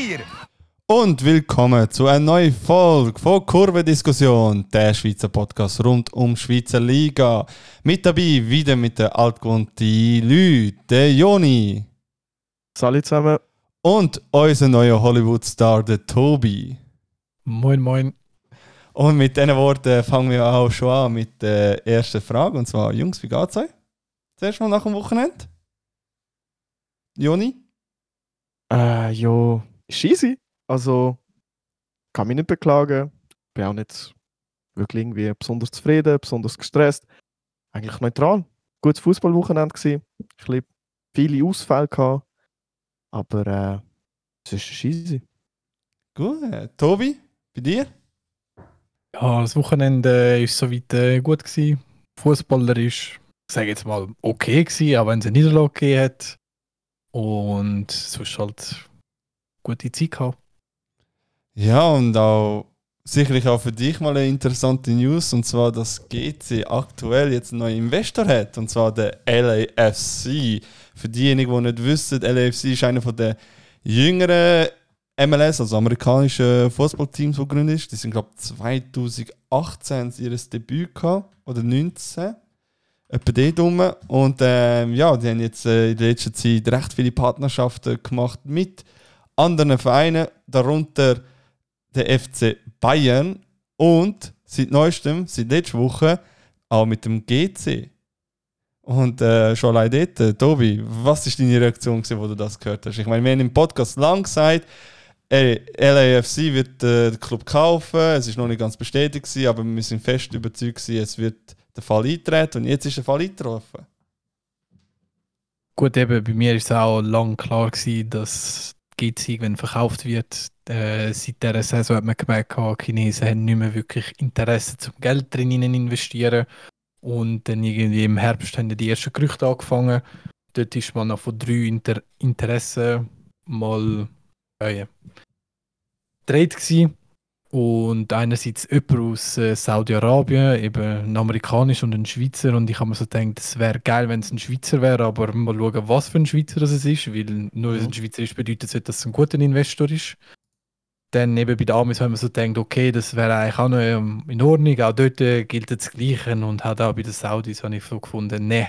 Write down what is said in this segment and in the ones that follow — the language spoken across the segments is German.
Meier! Und willkommen zu einer neuen Folge von Kurvendiskussion, der Schweizer Podcast rund um die Schweizer Liga. Mit dabei wieder mit den altgewohnten Leuten, der Joni. Salut zusammen. Und unser neuer Hollywood-Star, der Tobi. Moin, moin. Und mit diesen Worten fangen wir auch schon an mit der ersten Frage. Und zwar, Jungs, wie geht's euch? Zuerst mal nach dem Wochenende? Joni? Äh, jo, ist easy. Also, kann mich nicht beklagen. Bin auch nicht wirklich irgendwie besonders zufrieden, besonders gestresst. Eigentlich neutral. Gutes Fußballwochenende gewesen. Bisschen viele Ausfälle gehabt. Aber äh, es ist easy. Gut. Tobi, bei dir? Ja, das Wochenende war soweit äh, gut. Gewesen. Fußballer ist, ich sage jetzt mal, okay gewesen, auch wenn es eine Niederlage gegeben hat. Und sonst halt gute Zeit gehabt. Ja, und auch sicherlich auch für dich mal eine interessante News, und zwar, dass GC aktuell jetzt einen neuen Investor hat, und zwar der LAFC. Für diejenigen, die nicht wissen, LAFC ist einer der jüngeren MLS, also amerikanischen Fußballteams, die gegründet ist. Die sind, glaube ich, 2018 ihr Debüt gehabt, oder 19. Etwa dort rum. Und ähm, ja, die haben jetzt äh, in der letzten Zeit recht viele Partnerschaften gemacht mit anderen Vereinen, darunter der FC Bayern und seit neuestem, seit letzter Woche, auch mit dem GC. Und äh, schon allein dort, äh, Tobi, was ist deine Reaktion, wo du das gehört hast? Ich meine, wir haben im Podcast lang gesagt, ey, LAFC wird äh, den Club kaufen, es ist noch nicht ganz bestätigt aber wir sind fest überzeugt gewesen, es wird der Fall eintreten und jetzt ist der Fall eingetroffen. Gut, eben, bei mir war es auch lang klar gewesen, dass GC irgendwann verkauft wird. Äh, seit dieser Saison hat man gemerkt, die Chinesen haben nicht mehr wirklich Interesse zum Geld drin investieren. Und dann irgendwie im Herbst haben die ersten Gerüchte angefangen. Dort ist man noch von drei Inter Interessen mal äh, gedreht gewesen. Und einerseits jemand aus äh, Saudi-Arabien, eben ein amerikanischer und ein Schweizer. Und ich habe mir so gedacht, es wäre geil, wenn es ein Schweizer wäre, aber mal schauen, was für ein Schweizer das es ist, weil nur es ein Schweizer ist, bedeutet es nicht, dass es ein guter Investor ist. Dann eben bei den Amis haben wir so gedacht, okay, das wäre eigentlich auch noch ähm, in Ordnung, auch dort äh, gilt das Gleiche. Und hat auch bei den Saudis habe ich so gefunden, nee,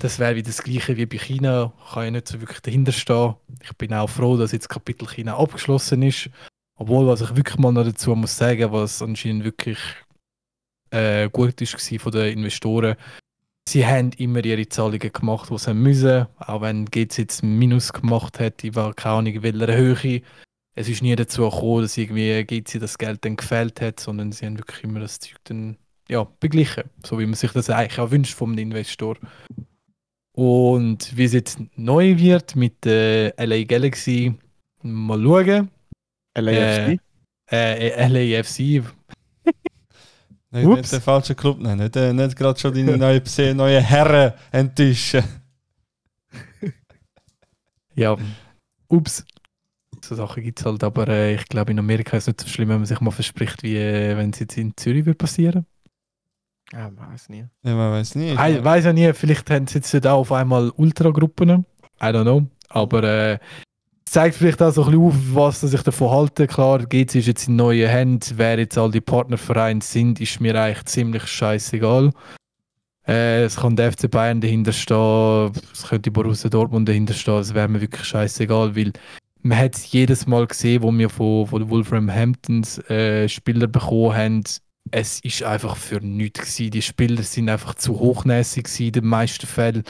das wäre wieder das Gleiche wie bei China, kann ich nicht so wirklich dahinter stehen. Ich bin auch froh, dass jetzt Kapitel China abgeschlossen ist. Obwohl, was ich wirklich mal noch dazu muss sagen, was anscheinend wirklich äh, gut ist von den Investoren, sie haben immer ihre Zahlungen gemacht, die sie müssen, auch wenn GZ jetzt Minus gemacht hat, ich war keine Ahnung in welcher Höhe. Es ist nie dazu gekommen, dass irgendwie GC das Geld dann gefällt hat, sondern sie haben wirklich immer das Zeug dann ja, beglichen, so wie man sich das eigentlich auch wünscht vom Investor. Und wie es jetzt neu wird mit der LA Galaxy, mal schauen. LAFC? Äh, äh, LAFC. Nicht, nicht den falschen Club nennen, nicht, äh, nicht gerade schon deine neue, neue Herren enttäuschen. ja, ups. So Sachen gibt es halt, aber äh, ich glaube, in Amerika ist es nicht so schlimm, wenn man sich mal verspricht, wie äh, wenn es jetzt in Zürich wird passieren. Ja, man weiß nie. Ja, man weiß nie. Ich weiß ja nie, vielleicht haben sie jetzt auch auf einmal Ultragruppen. I don't know. Aber äh, zeigt vielleicht auch so ein bisschen auf, was sich davon halten. Klar, GC ist jetzt in neuen Händen. Wer jetzt all die Partnervereine sind, ist mir eigentlich ziemlich scheißegal. Äh, es kann der FC Bayern dahinter stehen, es könnte Borussia Dortmund dahinter stehen, es wäre mir wirklich scheißegal, weil man hat es jedes Mal gesehen, wo wir von, von Wolverhamptons äh, Spieler bekommen haben. Es ist einfach für nichts gewesen. Die Spieler sind einfach zu hochnäsig in den meisten Fällen.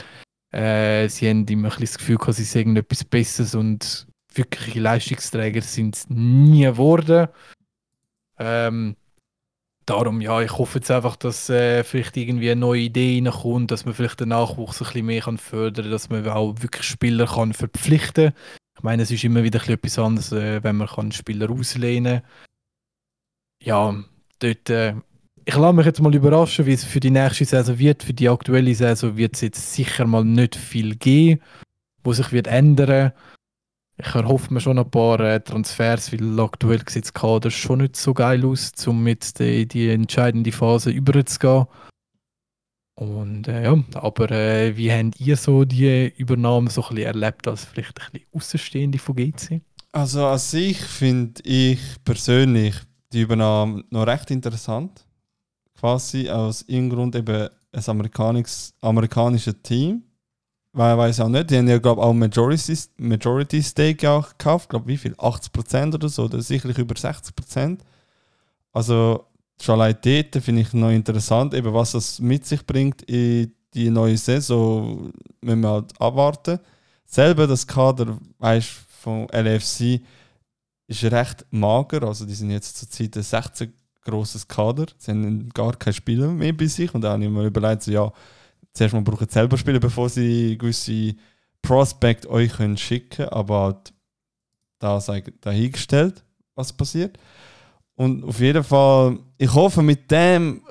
Äh, sie haben immer ein das Gefühl, sie sagen etwas Besseres und wirkliche Leistungsträger sind es nie geworden. Ähm, darum, ja, ich hoffe jetzt einfach, dass äh, vielleicht irgendwie eine neue Idee reinkommt, dass man vielleicht den Nachwuchs ein bisschen mehr kann fördern kann, dass man auch wirklich Spieler kann verpflichten kann. Ich meine, es ist immer wieder etwas anderes, äh, wenn man kann Spieler auslehnen kann. Ja, dort, äh, ich lasse mich jetzt mal überraschen, wie es für die nächste Saison wird. Für die aktuelle Saison wird es jetzt sicher mal nicht viel geben, wo sich wird ändern. Ich erhoffe mir schon ein paar äh, Transfers, weil aktuell sieht das Kader schon nicht so geil aus, um mit in die entscheidende Phase überzugehen. Und äh, ja, aber äh, wie habt ihr so die Übernahme so ein bisschen erlebt als vielleicht ein bisschen Außenstehende von GC? Also an sich finde ich persönlich die Übernahme noch recht interessant. Quasi aus irgendeinem Grund eben ein amerikanisches, amerikanisches Team. Weil weiß auch nicht, die haben ja glaube auch Majority, Majority Stake auch gekauft. Glaube wie viel? 80% oder so, oder sicherlich über 60%. Also schon allein dort finde ich noch interessant, eben was das mit sich bringt in die neue Saison, müssen wir halt abwarten. Selber das Kader, weißt vom LFC ist recht mager, also die sind jetzt zurzeit ein 16 grosses Kader, sie haben gar keine Spieler mehr bei sich und da habe ich mir überlegt, so, ja, zuerst mal brauchen selber Spieler, bevor sie gewisse Prospect euch können schicken aber halt da dahingestellt, was passiert. Und auf jeden Fall, ich hoffe, mit dem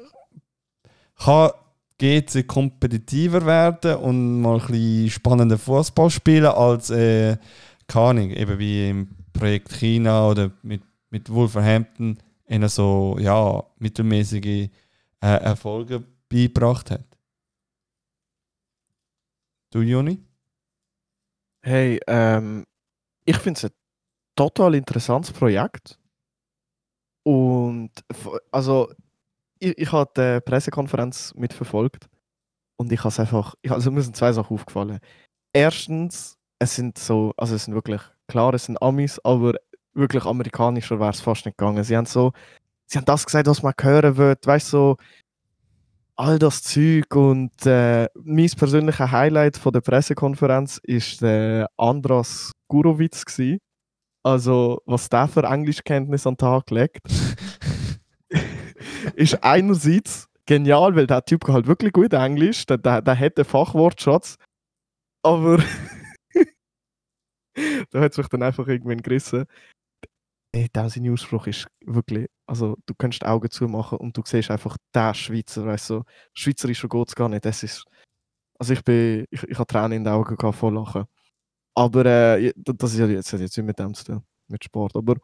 kann GC kompetitiver werden und mal ein bisschen spannender Fußball spielen als, äh, Ahnung, eben wie im Projekt China oder mit, mit Wolverhampton ihnen so, ja, mittelmäßige äh, Erfolge beigebracht hat. Du, Juni? Hey, ähm, ich finde es ein total interessantes Projekt. Und also, ich, ich habe die Pressekonferenz mitverfolgt und ich habe es einfach, ich, also mir sind zwei Sachen aufgefallen. Erstens, es sind so, also es sind wirklich, klar, es sind Amis, aber wirklich amerikanischer wäre es fast nicht gegangen. Sie haben so, sie haben das gesagt, was man hören will, weißt du, so, all das Zeug und äh, mein persönlicher Highlight von der Pressekonferenz ist der Andras Gurowitz gsi. Also was der für Englischkenntnis an den Tag legt, ist einerseits genial, weil der Typ halt wirklich gut Englisch, der, der, der hat einen Fachwortschatz, aber da hat es mich dann einfach irgendwann gerissen. Ey, der sein Ausspruch ist wirklich, also du kannst die Augen zumachen und du siehst einfach der Schweizer, weißt du, Schweizerischer geht es gar nicht, das ist, also ich bin, ich, ich habe Tränen in den Augen gehabt vor Lachen. Aber äh, das ist ja jetzt, jetzt nicht mit dem zu tun, mit Sport, aber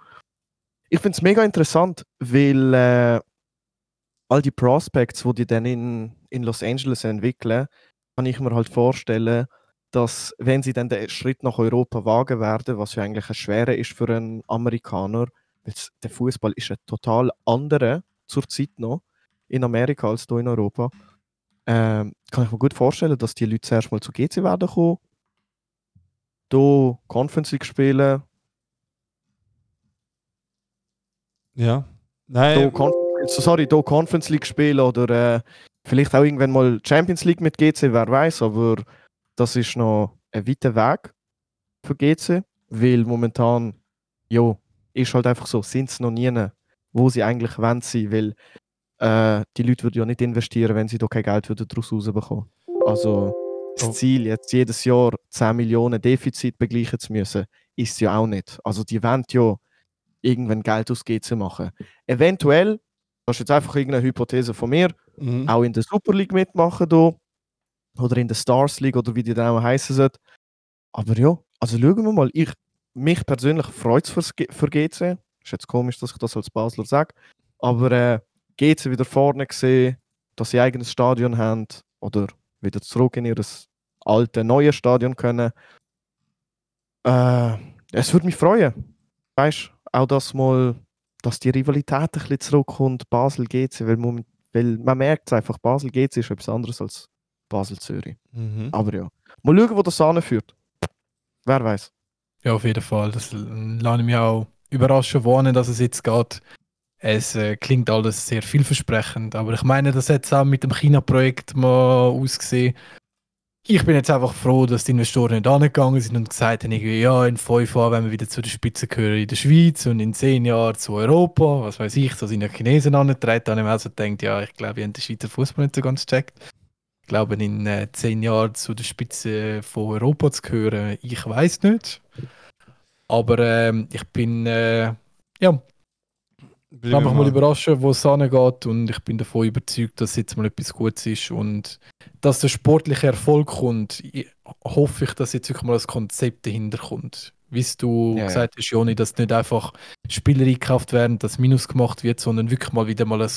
ich finde es mega interessant, weil äh, all die Prospects, die die dann in, in Los Angeles entwickeln, kann ich mir halt vorstellen, dass wenn sie dann den Schritt nach Europa wagen werden, was ja eigentlich ein schwerer ist für einen Amerikaner, weil der Fußball ist ein total anderer zurzeit noch in Amerika als hier in Europa, ähm, kann ich mir gut vorstellen, dass die Leute zuerst mal zu GC werden kommen, hier Conference League spielen, Ja. hier Nein, Conference, so, sorry, hier Conference League spielen oder äh, vielleicht auch irgendwann mal Champions League mit GC, wer weiß, aber das ist noch ein weiter Weg für GC, weil momentan, ja, ist halt einfach so, sind sie noch nie, wo sie eigentlich wollen sein, weil äh, die Leute würden ja nicht investieren, wenn sie da kein Geld würden daraus rausbekommen. Also das Oh. Ziel, jetzt jedes Jahr 10 Millionen Defizit begleichen zu müssen, ist ja auch nicht. Also die wollen ja irgendwann Geld aus GC machen. Eventuell, das ist jetzt einfach irgendeine Hypothese von mir, mhm. auch in der Super League mitmachen hier. Oder in der Stars League oder wie die dann auch heißen sollte. Aber ja, also schauen wir mal. Ich, mich persönlich freut es für GC. Ist jetzt komisch, dass ich das als Basler sage. Aber äh, GC wieder vorne gesehen, dass sie ein eigenes Stadion haben oder wieder zurück in ihr alte, neue Stadion können. Äh, es würde mich freuen. Weißt auch das mal, dass die Rivalität ein bisschen zurückkommt, Basel-GC, weil, moment- weil man merkt es einfach, Basel-GC ist etwas anderes als Basel-Zürich. Mhm. Aber ja, mal schauen, wo das anführt. Wer weiß. Ja, auf jeden Fall. Das lasse ich mich auch überraschen, wohin dass es jetzt geht. Es äh, klingt alles sehr vielversprechend, aber ich meine, das hat es auch mit dem China-Projekt mal ausgesehen. Ich bin jetzt einfach froh, dass die Investoren nicht angegangen sind und gesagt haben, irgendwie, ja, in fünf Jahren werden wir wieder zu den Spitzen gehören in der Schweiz und in zehn Jahren zu Europa, was weiß ich, da sind ja Chinesen angetreten. Da habe ich mir also gedacht, ja, ich glaube, wir haben den Schweizer Fußball nicht so ganz gecheckt. Ich glaube, in äh, zehn Jahren zu der Spitze von Europa zu gehören, ich weiß nicht. Aber ähm, ich bin, äh, ja, Bleiben einfach mal überraschen, wo es angeht und ich bin davon überzeugt, dass jetzt mal etwas Gutes ist und dass der sportliche Erfolg kommt, ich, hoffe ich, dass jetzt wirklich mal das Konzept dahinter kommt. Wie du Ja, gesagt hast, Joni, dass nicht einfach Spieler eingekauft werden, dass Minus gemacht wird, sondern wirklich mal wieder mal eine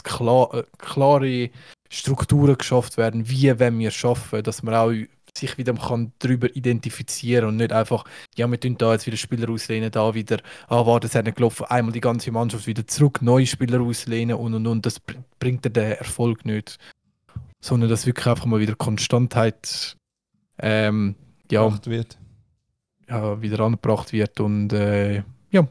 äh, klare Strukturen geschafft werden, wie wenn wir schaffen, dass man auch sich wieder kann darüber identifizieren und nicht einfach, ja, wir tun da jetzt wieder Spieler auslehnen, da wieder, ah, warte, es hat nicht gelaufen, einmal die ganze Mannschaft wieder zurück, neue Spieler auslehnen und und und, das br- bringt dir den Erfolg nicht. Sondern dass wirklich einfach mal wieder Konstantheit ähm, ja, wird. ja, wieder angebracht wird und äh, ja,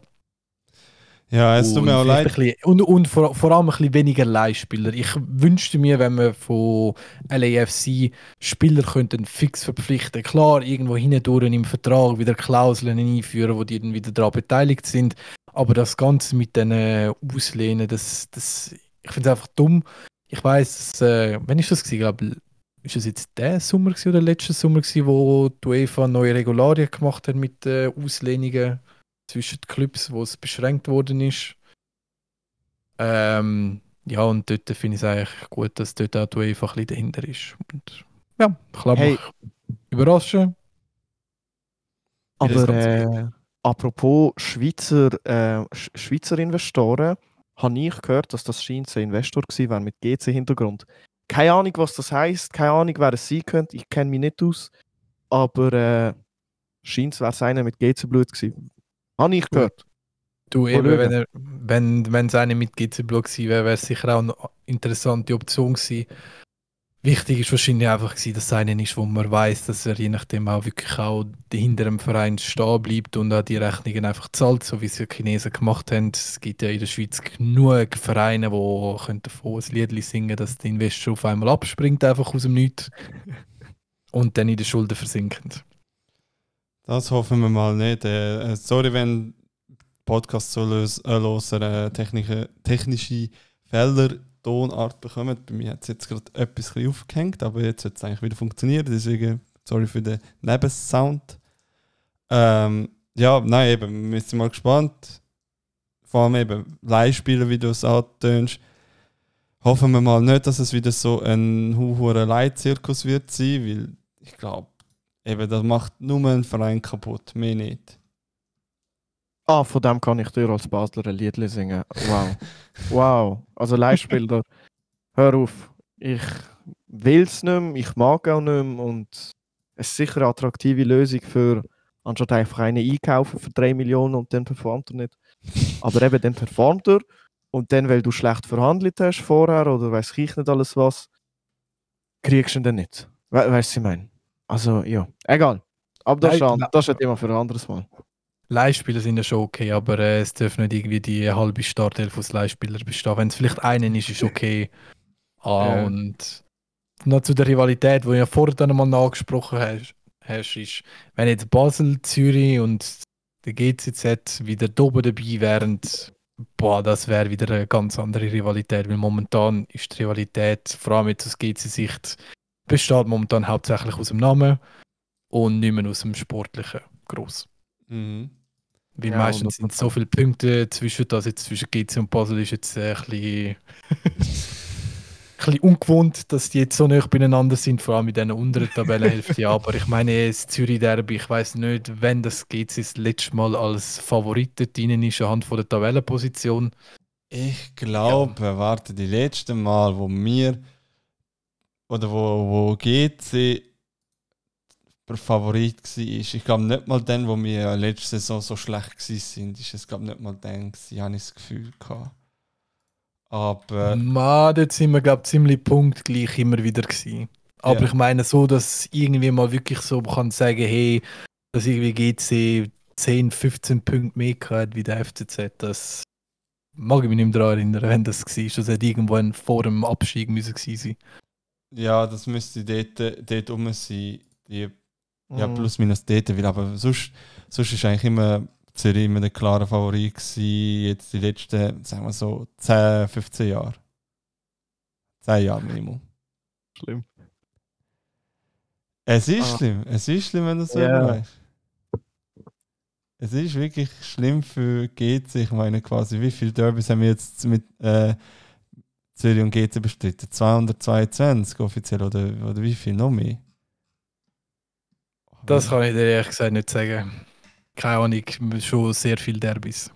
Ja, es tut mir auch leid. bisschen- und, und vor, vor allem ein bisschen weniger Leihspieler. Ich wünschte mir, wenn wir von LAFC Spieler könnten fix verpflichten. Klar, irgendwo hindurch im Vertrag wieder Klauseln einführen, wo die dann wieder daran beteiligt sind. Aber das Ganze mit den äh, Auslehnen, das, das, ich finde es einfach dumm. Ich weiß, äh, wann ist das gewesen? Ich glaube, ist es jetzt der Sommer gewesen oder letzter Sommer gewesen, wo die UEFA neue Regularien gemacht hat mit äh, Auslehnungen zwischen den Clubs, wo es beschränkt worden ist. Ähm, ja, und dort finde ich es eigentlich gut, dass dort auch die UEFA ein bisschen dahinter ist. Und ja, ich glaube, Hey. überraschen. Aber äh, apropos Schweizer, äh, Sch Schweizer Investoren, habe ich gehört, dass das scheint ein Investor gewesen wäre mit GC-Hintergrund. Keine Ahnung, was das heißt, keine Ahnung, wer es sein könnte. Ich kenne mich nicht aus. Aber äh, scheint es wäre es einer mit GC-Blut gewesen. Habe ich gehört. Du, Mal eben, schauen. wenn, er, wenn, wenn es eine mit GC-Block gewesen wäre, wäre es sicher auch eine interessante Option gewesen. Wichtig ist wahrscheinlich einfach gewesen, dass es einer ist, wo man weiß, dass er je nachdem auch wirklich auch hinter dem Verein stehen bleibt und auch die Rechnungen einfach zahlt, so wie es die Chinesen gemacht haben. Es gibt ja in der Schweiz genug Vereine, die können davon ein Lied singen dass der Investor auf einmal abspringt, einfach aus dem Nichts und dann in den Schulden versinkt. Das hoffen wir mal nicht. Äh, äh, sorry, wenn Podcast so los, äh, loser, äh, technische, technische Fehler Tonart bekommen. Bei mir hat es jetzt gerade etwas aufgehängt, aber jetzt wird es eigentlich wieder funktionieren. Deswegen sorry für den Nebensound. Ähm, ja, nein, eben, wir sind mal gespannt. Vor allem eben Leihspieler, wie du es antönst. Hoffen wir mal nicht, dass es wieder so ein hoher Leitzirkus wird sein, weil ich glaube, Eben, das macht nur einen Verein kaputt, mehr nicht. Ah, von dem kann ich dir als Basler ein Lied singen. Wow. wow. Also Leihspieler, hör auf. Ich will es nicht mehr, ich mag auch nicht mehr und es ist sicher eine attraktive Lösung für, anstatt einfach einen einkaufen für 3 Millionen und dann performt er nicht. Aber eben, dann performt er und dann, weil du schlecht verhandelt hast vorher oder weiß ich nicht alles was, kriegst du ihn dann nicht. We weißt du, was ich meine? Also, ja, egal. Aber das, ist, Nein, na- das ist ein Thema für ein anderes Mal. Leihspieler sind ja schon okay, aber äh, es dürfen nicht irgendwie die halbe Startelf aus Leihspielern bestehen. Wenn es vielleicht einen ist, ist okay. Ah, Ja. und noch zu der Rivalität, die du ja vorher dann mal angesprochen hast, hast, ist, wenn jetzt Basel, Zürich und der GCZ wieder da oben dabei wären, boah, das wäre wieder eine ganz andere Rivalität, weil momentan ist die Rivalität, vor allem jetzt aus GC-Sicht, besteht momentan hauptsächlich aus dem Namen und nicht mehr aus dem Sportlichen groß. Mhm. Weil Ja, meistens sind 100%. so viele Punkte zwischen das jetzt zwischen GC und Basel ist jetzt äh, ein bisschen, ein bisschen ungewohnt, dass die jetzt so nah beieinander sind, vor allem in dieser unteren Tabellenhälfte. Ja, aber ich meine, das Zürich-Derby, ich weiß nicht, wenn das GC das letzte Mal als Favorit dort drin ist, anhand von der Tabellenposition. Ich glaube, warte, die letzte Mal, wo wir oder wo, wo GC der Favorit war, ich glaube nicht mal dann, wo wir letzte Saison so schlecht sind, ist es glaube nicht mal dann gewesen, habe ich das Gefühl gehabt. Aber Ma, dort sind wir, glaube ich, ziemlich punktgleich immer wieder gewesen. Aber Ja. ich meine so, dass irgendwie mal wirklich so man kann sagen, hey, dass irgendwie GC 10, 15 Punkte mehr hat wie der FCZ, das mag ich mich nicht mehr daran erinnern, wenn das war. Das hätte irgendwann vor dem Abstieg müssen gewesen sein. Ja, das müsste dort, dort rum sein. Die, ja, Mhm. plus minus dort, weil aber sonst, sonst ist eigentlich immer Zürich immer der klare Favorit gewesen, jetzt die letzten, sagen wir so, 10, 15 Jahre. 10 Jahre Minimum. Schlimm. Es ist Ah. schlimm, es ist schlimm, wenn du so Ja. weißt. Es ist wirklich schlimm für GC. Ich meine quasi, wie viele Derbys haben wir jetzt mit äh, Zürich und GC bestritten? 222 offiziell oder, oder wie viel noch mehr? Das kann ich dir ehrlich gesagt nicht sagen. Keine Ahnung, schon sehr viele Derbys.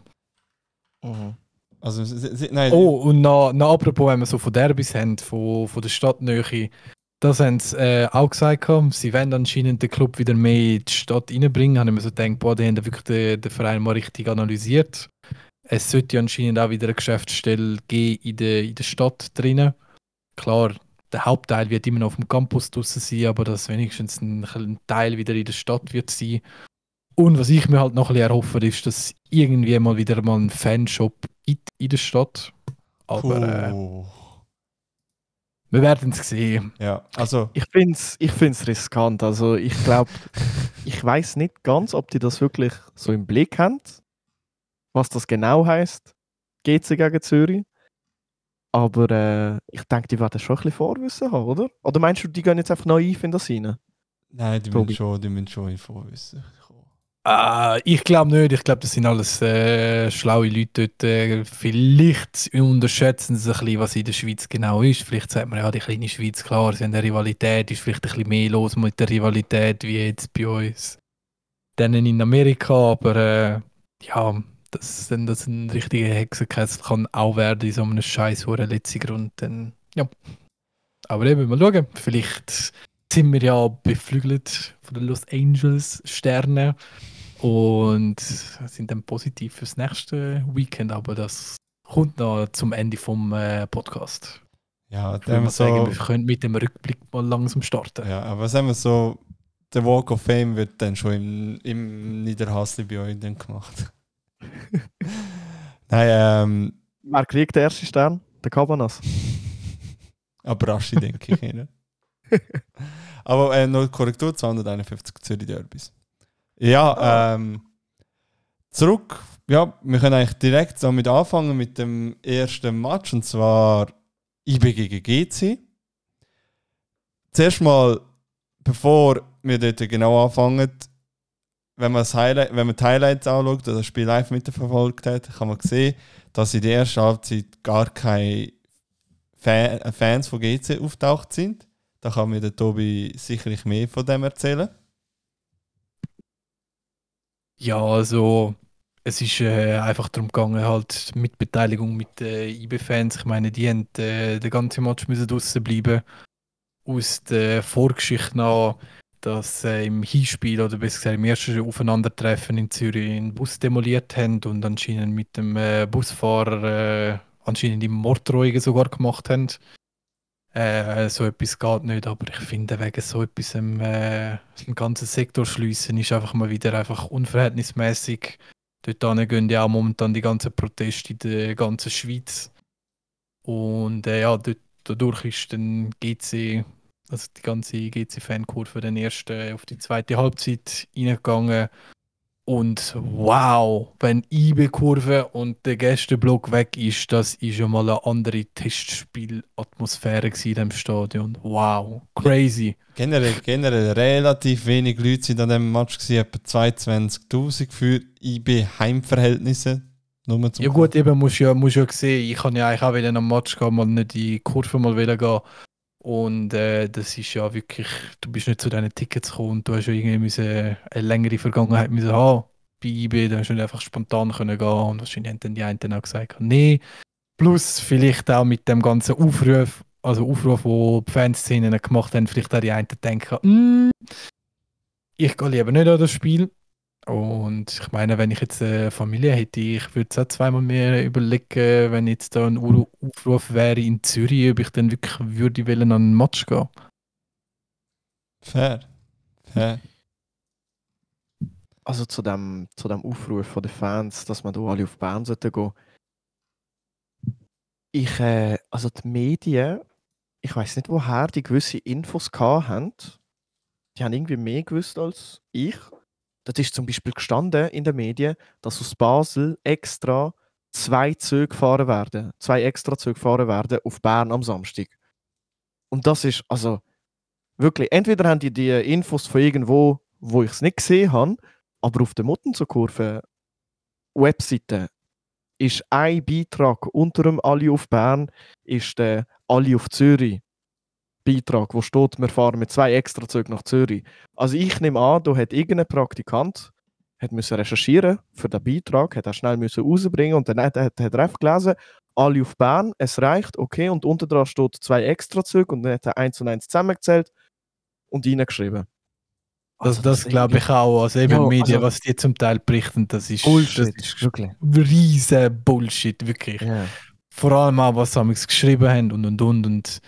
Mhm. Also, nein, Oh, und noch, noch apropos, wenn wir so von Derbys haben, von, von der Stadtnähe, das haben sie äh, auch gesagt, sie wollen anscheinend den Club wieder mehr in die Stadt reinbringen. Habe ich mir so gedacht, boah, die haben da wirklich den, den Verein mal richtig analysiert. Es sollte ja anscheinend auch wieder eine Geschäftsstelle geben in der, in der Stadt drinnen. Klar, der Hauptteil wird immer noch auf dem Campus draussen sein, aber dass wenigstens ein, ein Teil wieder in der Stadt wird sein. Und was ich mir halt noch ein bisschen erhoffe, ist, dass es irgendwie mal wieder mal einen Fanshop gibt in der Stadt. Aber äh, wir werden es sehen. ja, also, Ich finde es ich find's riskant. Also ich glaube, ich weiß nicht ganz, ob die das wirklich so im Blick haben, was das genau heißt. GC gegen Zürich. Aber äh, ich denke, die werden schon ein bisschen Vorwissen haben, oder? Oder meinst du, die gehen jetzt einfach naiv in das rein? nein, die Tobi. müssen schon, die müssen schon in Vorwissen kommen. Ah, ich glaube nicht. Ich glaube, das sind alles äh, schlaue Leute dort. Äh, vielleicht unterschätzen sie ein bisschen, was in der Schweiz genau ist. Vielleicht sagt man ja, die kleine Schweiz, klar, sie haben eine Rivalität, ist vielleicht ein bisschen mehr los mit der Rivalität wie jetzt bei uns. Denen in Amerika, aber äh, ja, das, wenn das ein richtiger Hexenkessel kann auch werden in so einem scheiß hohen letzten Grund, dann ja. Aber eben, mal schauen. Vielleicht sind wir ja beflügelt von den Los Angeles Sternen und sind dann positiv fürs nächste Weekend, aber das kommt noch zum Ende vom äh, Podcast. Ja, Ich dann würde mal sagen, so, wir können mit dem Rückblick mal langsam starten. ja, aber sagen wir so, der Walk of Fame wird dann schon im, im Niederhasli bei euch dann gemacht. nein, ähm, Wer kriegt den ersten Stern? Der Cabanas. aber Raschi denke ich. Ihnen. aber äh, noch Korrektur, 251 Zürich Derbys. Ja, ähm, zurück. Ja, wir können eigentlich direkt damit anfangen mit dem ersten Match und zwar IB gegen GC. Zuerst mal, bevor wir dort genau anfangen, wenn man, das Highlight, wenn man die Highlights anschaut oder das Spiel live mitverfolgt hat, kann man sehen, dass in der ersten Halbzeit gar keine Fan, äh, Fans von GC auftaucht sind. Da kann mir der Tobi sicherlich mehr von dem erzählen. Ja, also es ist äh, einfach darum gegangen, halt mit Beteiligung mit den IB-Fans. Ich meine, die haben äh, den ganzen Match draussen bleiben. Aus der Vorgeschichte nach, dass äh, im Hinspiel oder besser gesagt im ersten Aufeinandertreffen in Zürich einen Bus demoliert haben und anscheinend mit dem äh, Busfahrer äh, anscheinend die Mordrohungen sogar gemacht haben. Äh, so etwas geht nicht, aber ich finde, wegen so etwas im, äh, im ganzen Sektor schliessen ist einfach mal wieder einfach unverhältnismäßig. Dort gehen ja auch momentan die ganzen Proteste in der ganzen Schweiz. Und äh, ja, dort, dadurch ist dann GC, also die ganze GC-Fankurve dann erst äh, auf die zweite Halbzeit reingegangen. Und wow, wenn IB-Kurve und der Gästeblock weg ist, das ist ja mal eine andere Testspielatmosphäre in dem Stadion. Wow, crazy. Generell, generell relativ wenig Leute sind an dem Match gewesen, etwa 22.000 für IB Heimverhältnisse. Nur zum Ja gut, eben musst du ja, musst ja sehen, ich kann ja eigentlich auch wieder am Match gehen, mal nicht in die Kurve mal wieder gehen. Und äh, das ist ja wirklich, du bist nicht zu diesen Tickets gekommen du hast ja irgendwie müssen, eine längere Vergangenheit müssen haben. Bei IB, da hast du nicht einfach spontan können gehen und wahrscheinlich haben dann die einen auch gesagt, nee. Plus vielleicht auch mit dem ganzen Aufruf, also Aufruf, wo die Fanszenen gemacht haben, vielleicht auch die einen denken, «Mm, ich gehe lieber nicht an das Spiel. Und ich meine, wenn ich jetzt eine Familie hätte, ich würde es auch zweimal mehr überlegen, wenn jetzt da ein Ur- Aufruf wäre in Zürich, ob ich dann wirklich würde wollen an einen Match gehen. Fair. Fair. Also zu dem, zu dem Aufruf von den Fans, dass man da alle auf Bern sollten gehen. Ich, äh, also die Medien, ich weiß nicht woher die gewisse Infos gehabt haben. Die haben irgendwie mehr gewusst als ich. Das ist zum Beispiel gestanden in den Medien, dass aus Basel extra zwei Züge gefahren werden, zwei extra Züge gefahren werden auf Bern am Samstag. Und das ist also wirklich, entweder haben die die Infos von irgendwo, wo ich es nicht gesehen habe, aber auf der Muttenzo-Kurve Webseite ist ein Beitrag unter dem Ali auf Bern, ist der Ali auf Zürich Beitrag, wo steht, wir fahren mit zwei Extrazügen nach Zürich. Also ich nehme an, da hat irgendein Praktikant hat müssen recherchieren für den Beitrag, hat er schnell müssen rausbringen und dann hat, hat, hat er einfach gelesen, alle auf Bern, es reicht, okay, und unter dran steht zwei Extrazüge und dann hat er eins und eins zusammengezählt und reingeschrieben. Das, Also, das ist glaube ich auch. Also eben Ja, Medien, also- was die zum Teil berichten, das ist, Bullshit, das ist wirklich. riesen Bullshit, wirklich. Ja. Vor allem auch, was sie geschrieben haben und und und. und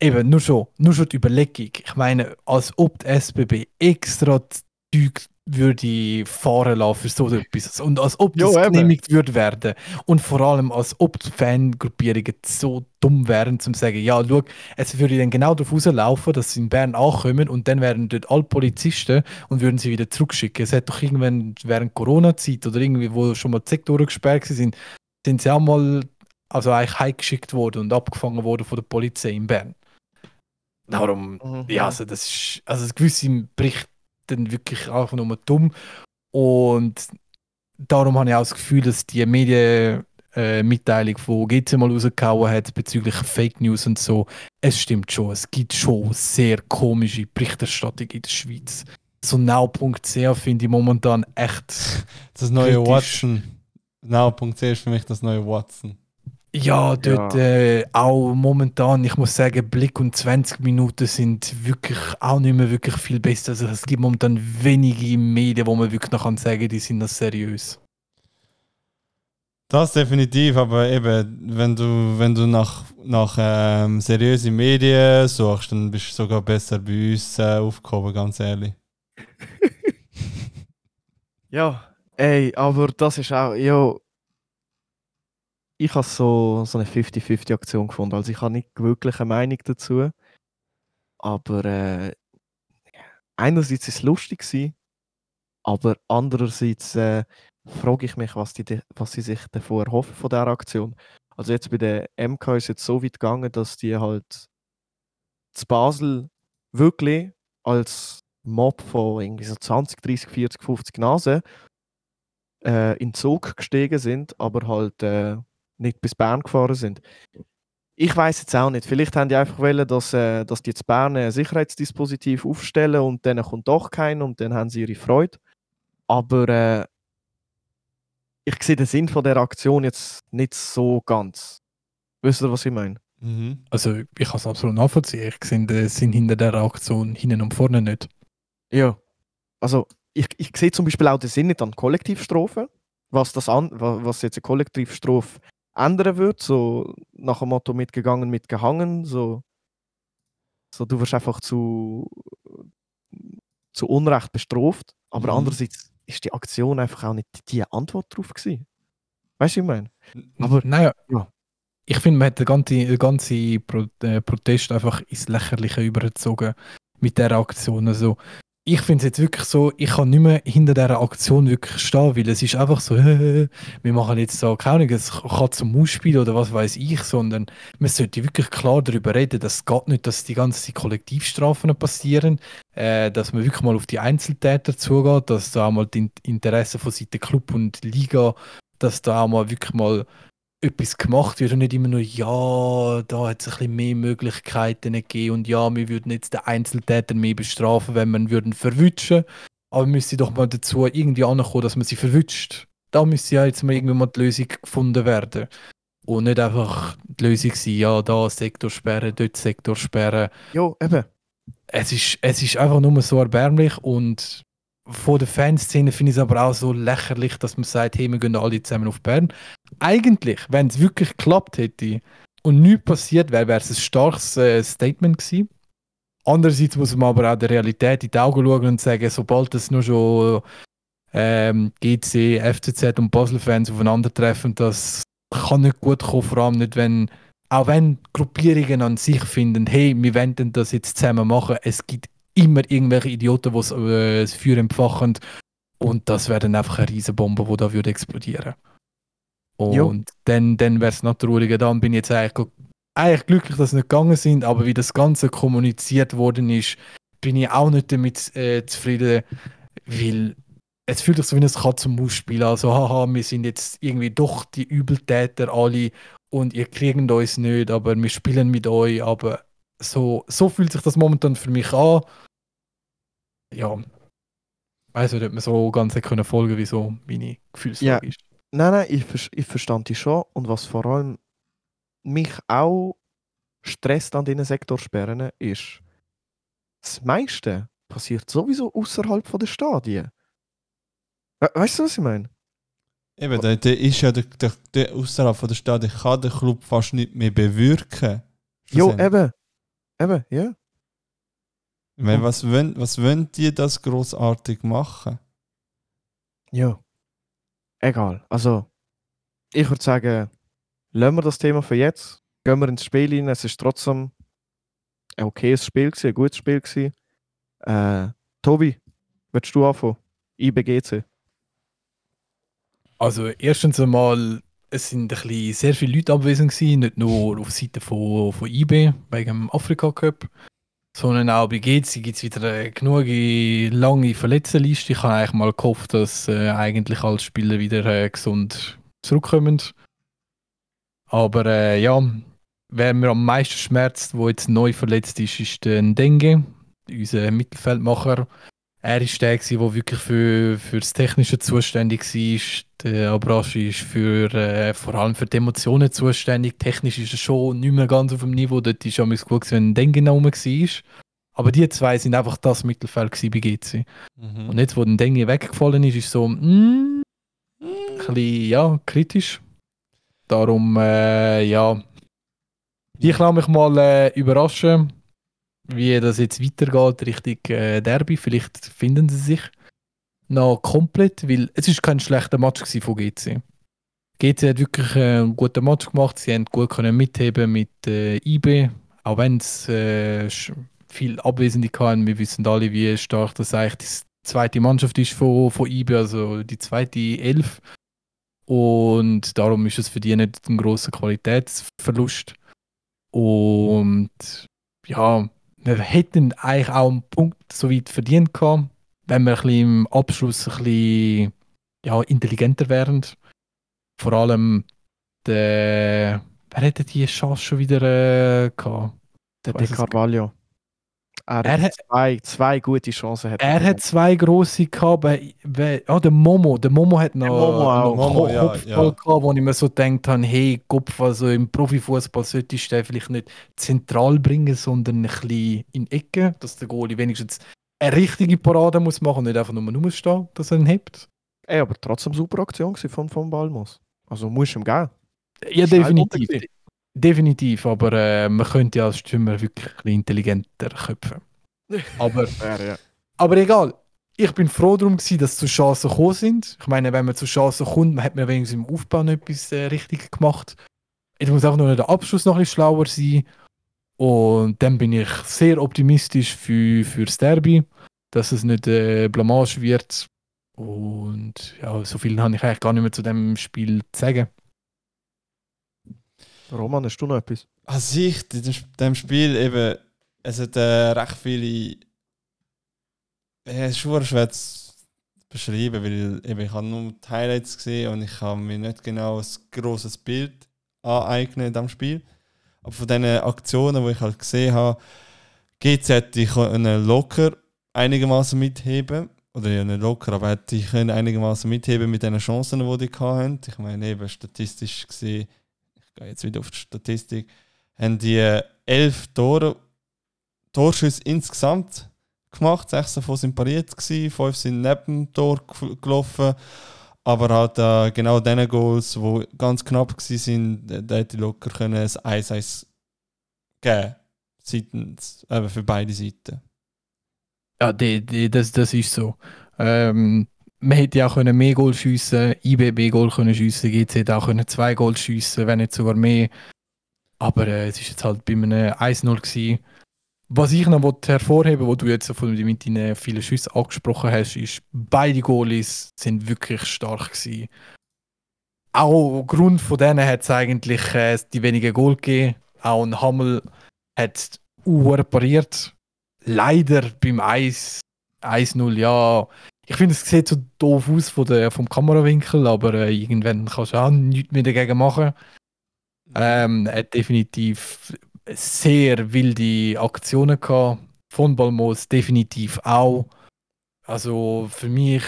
eben, nur schon, nur schon die Überlegung. Ich meine, als ob die SBB extra Zeug würde fahren lassen für so etwas. Und als ob Jo, das eben. genehmigt würde werden. Und vor allem, als ob die Fangruppierungen so dumm wären, zum sagen, ja, schau, es würde dann genau darauf rauslaufen, dass sie in Bern ankommen und dann wären dort alle Polizisten und würden sie wieder zurückschicken. Es hat doch irgendwann während Corona-Zeit oder irgendwie, wo schon mal die Sektoren gesperrt sind, sind sie auch mal also eigentlich heimgeschickt worden und abgefangen worden von der Polizei in Bern. Darum, Mhm. ja, also das ist, also gewisse berichten wirklich einfach nur dumm und darum habe ich auch das Gefühl, dass die Medienmitteilung, äh, die GC mal rausgehauen hat bezüglich Fake News und so, es stimmt schon, es gibt schon sehr komische Berichterstattung in der Schweiz. So now.ch finde ich momentan echt Das neue Kritisch. Watson. Now.c ist für mich das neue Watson. Ja, dort Äh, auch momentan, ich muss sagen, Blick und 20 Minuten sind wirklich auch nicht mehr wirklich viel besser. Also es gibt momentan wenige Medien, wo man wirklich noch kann sagen, die sind das seriös. Das definitiv, aber eben, wenn du, wenn du nach, nach ähm, seriösen Medien suchst, dann bist du sogar besser bei uns äh, aufgehoben, ganz ehrlich. Ja, ey, aber das ist auch, ja. Ich habe so, so eine 50-50-Aktion gefunden. Also ich habe nicht wirklich eine Meinung dazu. Aber äh, einerseits ist es lustig gewesen, aber andererseits äh, frage ich mich, was, die, was sie sich davon erhoffen von dieser Aktion. Also jetzt bei der MK ist jetzt so weit gegangen, dass die halt zu Basel wirklich als Mob von irgendwie so 20, 30, 40, 50 Nasen äh, in den Zug gestiegen sind, aber halt äh, nicht bis Bern gefahren sind. Ich weiß jetzt auch nicht. Vielleicht haben die einfach wollen, dass, äh, dass die jetzt Bern ein Sicherheitsdispositiv aufstellen und dann kommt doch keiner und dann haben sie ihre Freude. Aber äh, ich sehe den Sinn von der Aktion jetzt nicht so ganz. Wisst ihr, was ich meine? Mhm. Also ich kann es absolut nachvollziehen. Ich sehe den Sinn hinter der Aktion hinten und vorne nicht. Ja. Also, ich, ich sehe zum Beispiel auch den Sinn nicht an Kollektivstrafen, was, das an, wa- was jetzt eine Kollektivstrafe ändern wird. So nach dem Motto mitgegangen, mitgehangen. So, so du wirst einfach zu, zu Unrecht bestraft. Aber Mhm. andererseits ist die Aktion einfach auch nicht die Antwort drauf gewesen. Weißt du, was ich meine? Aber Naja, Ja. ich finde, man hat den ganzen, den ganzen Pro äh, Protest einfach ins Lächerliche übergezogen mit der Aktion. Also, ich finde es jetzt wirklich so, ich kann nicht mehr hinter dieser Aktion wirklich stehen, weil es ist einfach so, wir machen jetzt so, keine Ahnung, es kann zum Mausspiel oder was weiß ich, sondern man sollte wirklich klar darüber reden, dass es geht nicht, dass die ganzen Kollektivstrafen passieren, äh, dass man wirklich mal auf die Einzeltäter zugeht, dass da auch mal die In- Interessen von Seiten Club und Liga, dass da auch mal wirklich mal etwas gemacht wird und nicht immer nur, ja, da hat es ein bisschen mehr Möglichkeiten gegeben und ja, wir würden jetzt den Einzeltäter mehr bestrafen, wenn wir ihn würden verwutschen. Aber müsste doch mal dazu irgendwie ankommen, dass man sie verwünscht. Da müsste ja jetzt mal irgendwann mal die Lösung gefunden werden. Und nicht einfach die Lösung sein, ja, da Sektor sperren, dort Sektor sperren. ja, eben. Es ist, es ist einfach nur so erbärmlich und von der Fanszene finde ich es aber auch so lächerlich, dass man sagt, hey, wir gehen alle zusammen auf Bern. Eigentlich, wenn es wirklich geklappt hätte und nichts passiert wäre, wäre es ein starkes äh, Statement gewesen. Andererseits muss man aber auch der Realität in die Augen schauen und sagen, sobald es nur schon ähm, GC, FCZ und Basel-Fans aufeinandertreffen, das kann nicht gut kommen, vor allem nicht, wenn auch wenn Gruppierungen an sich finden, hey, wir wollen das jetzt zusammen machen, es gibt immer irgendwelche Idioten, die äh, das Feuer entfachen und das wäre dann einfach eine Riesenbombe, die da würde explodieren. Jo. Und dann, dann wäre es noch trauriger. Dann bin ich jetzt eigentlich, eigentlich glücklich, dass sie nicht gegangen sind, aber wie das Ganze kommuniziert worden ist, bin ich auch nicht damit äh, zufrieden, weil es fühlt sich so wie ein Katz- und Maus-Spiel an. Also, haha, wir sind jetzt irgendwie doch die Übeltäter alle und ihr kriegt uns nicht, aber wir spielen mit euch. Aber so, so fühlt sich das momentan für mich an. Ja. weiß nicht, ob man so ganz können folgen, wie so meine Gefühlslage Ja. ist. Nein, nein, ich, ich verstand dich schon. Und was vor allem mich auch stresst an diesen Sektorsperren ist, das meiste passiert sowieso außerhalb der Stadien. We weißt du, was ich meine? Eben, der, der ist ja der, der, der außerhalb der Stadt, der kann den Club fast nicht mehr bewirken. Jo, eben. Eben, ja. Ich meine, was wollen, was wollen die das großartig machen? Ja. Egal. Also, ich würde sagen, lassen wir das Thema für jetzt. Gehen wir ins Spiel rein. Es ist trotzdem ein okayes Spiel, gewesen, ein gutes Spiel. Gewesen. Äh, Tobi, willst du anfangen? IBGC. Also erstens einmal, es sind ein bisschen sehr viele Leute anwesend gewesen, nicht nur auf Seite von, von IB wegen dem Afrika Cup, sondern auch bei GC gibt es wieder eine genug lange Verletztenliste. Ich habe eigentlich mal gehofft, dass äh, eigentlich alle Spieler wieder äh, gesund zurückkommen. Aber äh, ja, wer mir am meisten schmerzt, wo jetzt neu verletzt ist, ist der Ndenge, unser Mittelfeldmacher. Er ist der, der wirklich für, für das Technische zuständig war. Der Abrashi ist für, äh, vor allem für die Emotionen zuständig. Technisch ist er schon nicht mehr ganz auf dem Niveau. Dort ist es gut, gewesen, wenn Dengue noch rum war. Aber die zwei sind einfach das Mittelfeld bei GC. Mhm. Und jetzt, wo der Dengue weggefallen ist, ist so mm, ein bisschen ja, kritisch. Darum, äh, ja. Ich lasse mich mal äh, überraschen, wie das jetzt weitergeht Richtung äh, Derby. Vielleicht finden sie sich noch komplett, weil es ist kein schlechter Match von GC. GC hat wirklich äh, einen guten Match gemacht. Sie haben gut können mitheben mit äh, IB, auch wenn es äh, viel Abwesende hatten. Wir wissen alle, wie stark das eigentlich die zweite Mannschaft ist von, von IB, also die zweite Elf. Und darum ist es für die nicht ein großer Qualitätsverlust. Und ja, wir hätten eigentlich auch einen Punkt so weit verdient gehabt, wenn wir ein bisschen im Abschluss ein bisschen ja, intelligenter wären. Vor allem der. Wer hätte die Chance schon wieder äh, gehabt? Der De Carvalho. Er, Er hat zwei, zwei gute Chancen. Hat Er hat zwei grosse gehabt. bei- bei- Ah, der Momo. Der Momo hat noch, Momo auch. noch Momo, ja, Kopfball ja. gehabt, wo ich mir so gedacht habe, hey, Kopf, also im Profifußball solltest du den vielleicht nicht zentral bringen, sondern ein bisschen in die Ecke, dass der Goalie wenigstens eine richtige Parade muss machen und nicht einfach nur rumstehen, dass er ihn hebt. Ey, aber trotzdem super Aktion von, von Balmos. Also musst du ihm geben. Ja, Schnell definitiv. Definitiv, aber äh, man könnte ja als Stürmer wirklich ein intelligenter köpfen. Aber Ja, ja. Aber egal. Ich bin froh darum, gewesen, dass zu Chancen gekommen sind. Ich meine, wenn man zu Chancen kommt, man hat man wenigstens im Aufbau noch etwas äh, richtig gemacht. Jetzt muss auch noch der Abschluss noch ein bisschen schlauer sein. Und dann bin ich sehr optimistisch für, für das Derby, dass es nicht äh, Blamage wird. Und ja, so viel habe ich eigentlich gar nicht mehr zu dem Spiel zu sagen. Roman, hast du noch etwas? An sich, in dem Spiel eben, es hat äh, recht viele. Es ist schwer schwer zu beschreiben, weil eben, ich habe nur die Highlights gesehen und ich habe mir nicht genau ein grosses Bild aneignen in diesem Spiel. Aber von diesen Aktionen, die ich halt gesehen habe, GZ hätte ich locker einigermaßen mitheben. Oder ja, nicht locker, aber hätte ich einigermaßen mitheben mit den Chancen, die die hatten. Ich meine, eben statistisch gesehen, gehe jetzt wieder auf die Statistik, haben die äh, elf Tore, Torschüsse insgesamt gemacht. Sechs davon sind pariert, gewesen, fünf sind neben dem Tor gelaufen. Aber halt äh, genau diese Goals, die ganz knapp waren, da hätte ich locker können ein 1-1 geben Seitens, eben für beide Seiten. Ja, die, die, das, das ist so. Ähm, man hätte ja auch können mehr Goal schiessen, IBB Goal können schiessen, GC hätte auch können zwei Goal schiessen, wenn nicht sogar mehr. Aber äh, es ist jetzt halt bei einem 1-0 gewesen. Was ich noch wollte hervorheben, wo du jetzt von mit deinen vielen Schüssen angesprochen hast, ist, beide Goalies sind wirklich stark gewesen. Auch aufgrund von denen hat es eigentlich äh, die wenigen Goal gegeben. Auch ein Hammel hat uh, pariert leider beim 1 1-0, ja. Ich finde, es sieht so doof aus von der, vom Kamerawinkel, aber äh, irgendwann kannst du auch nichts mehr dagegen machen. Ähm, er hat definitiv sehr wilde Aktionen gehabt. Von Balmos definitiv auch. Also für mich,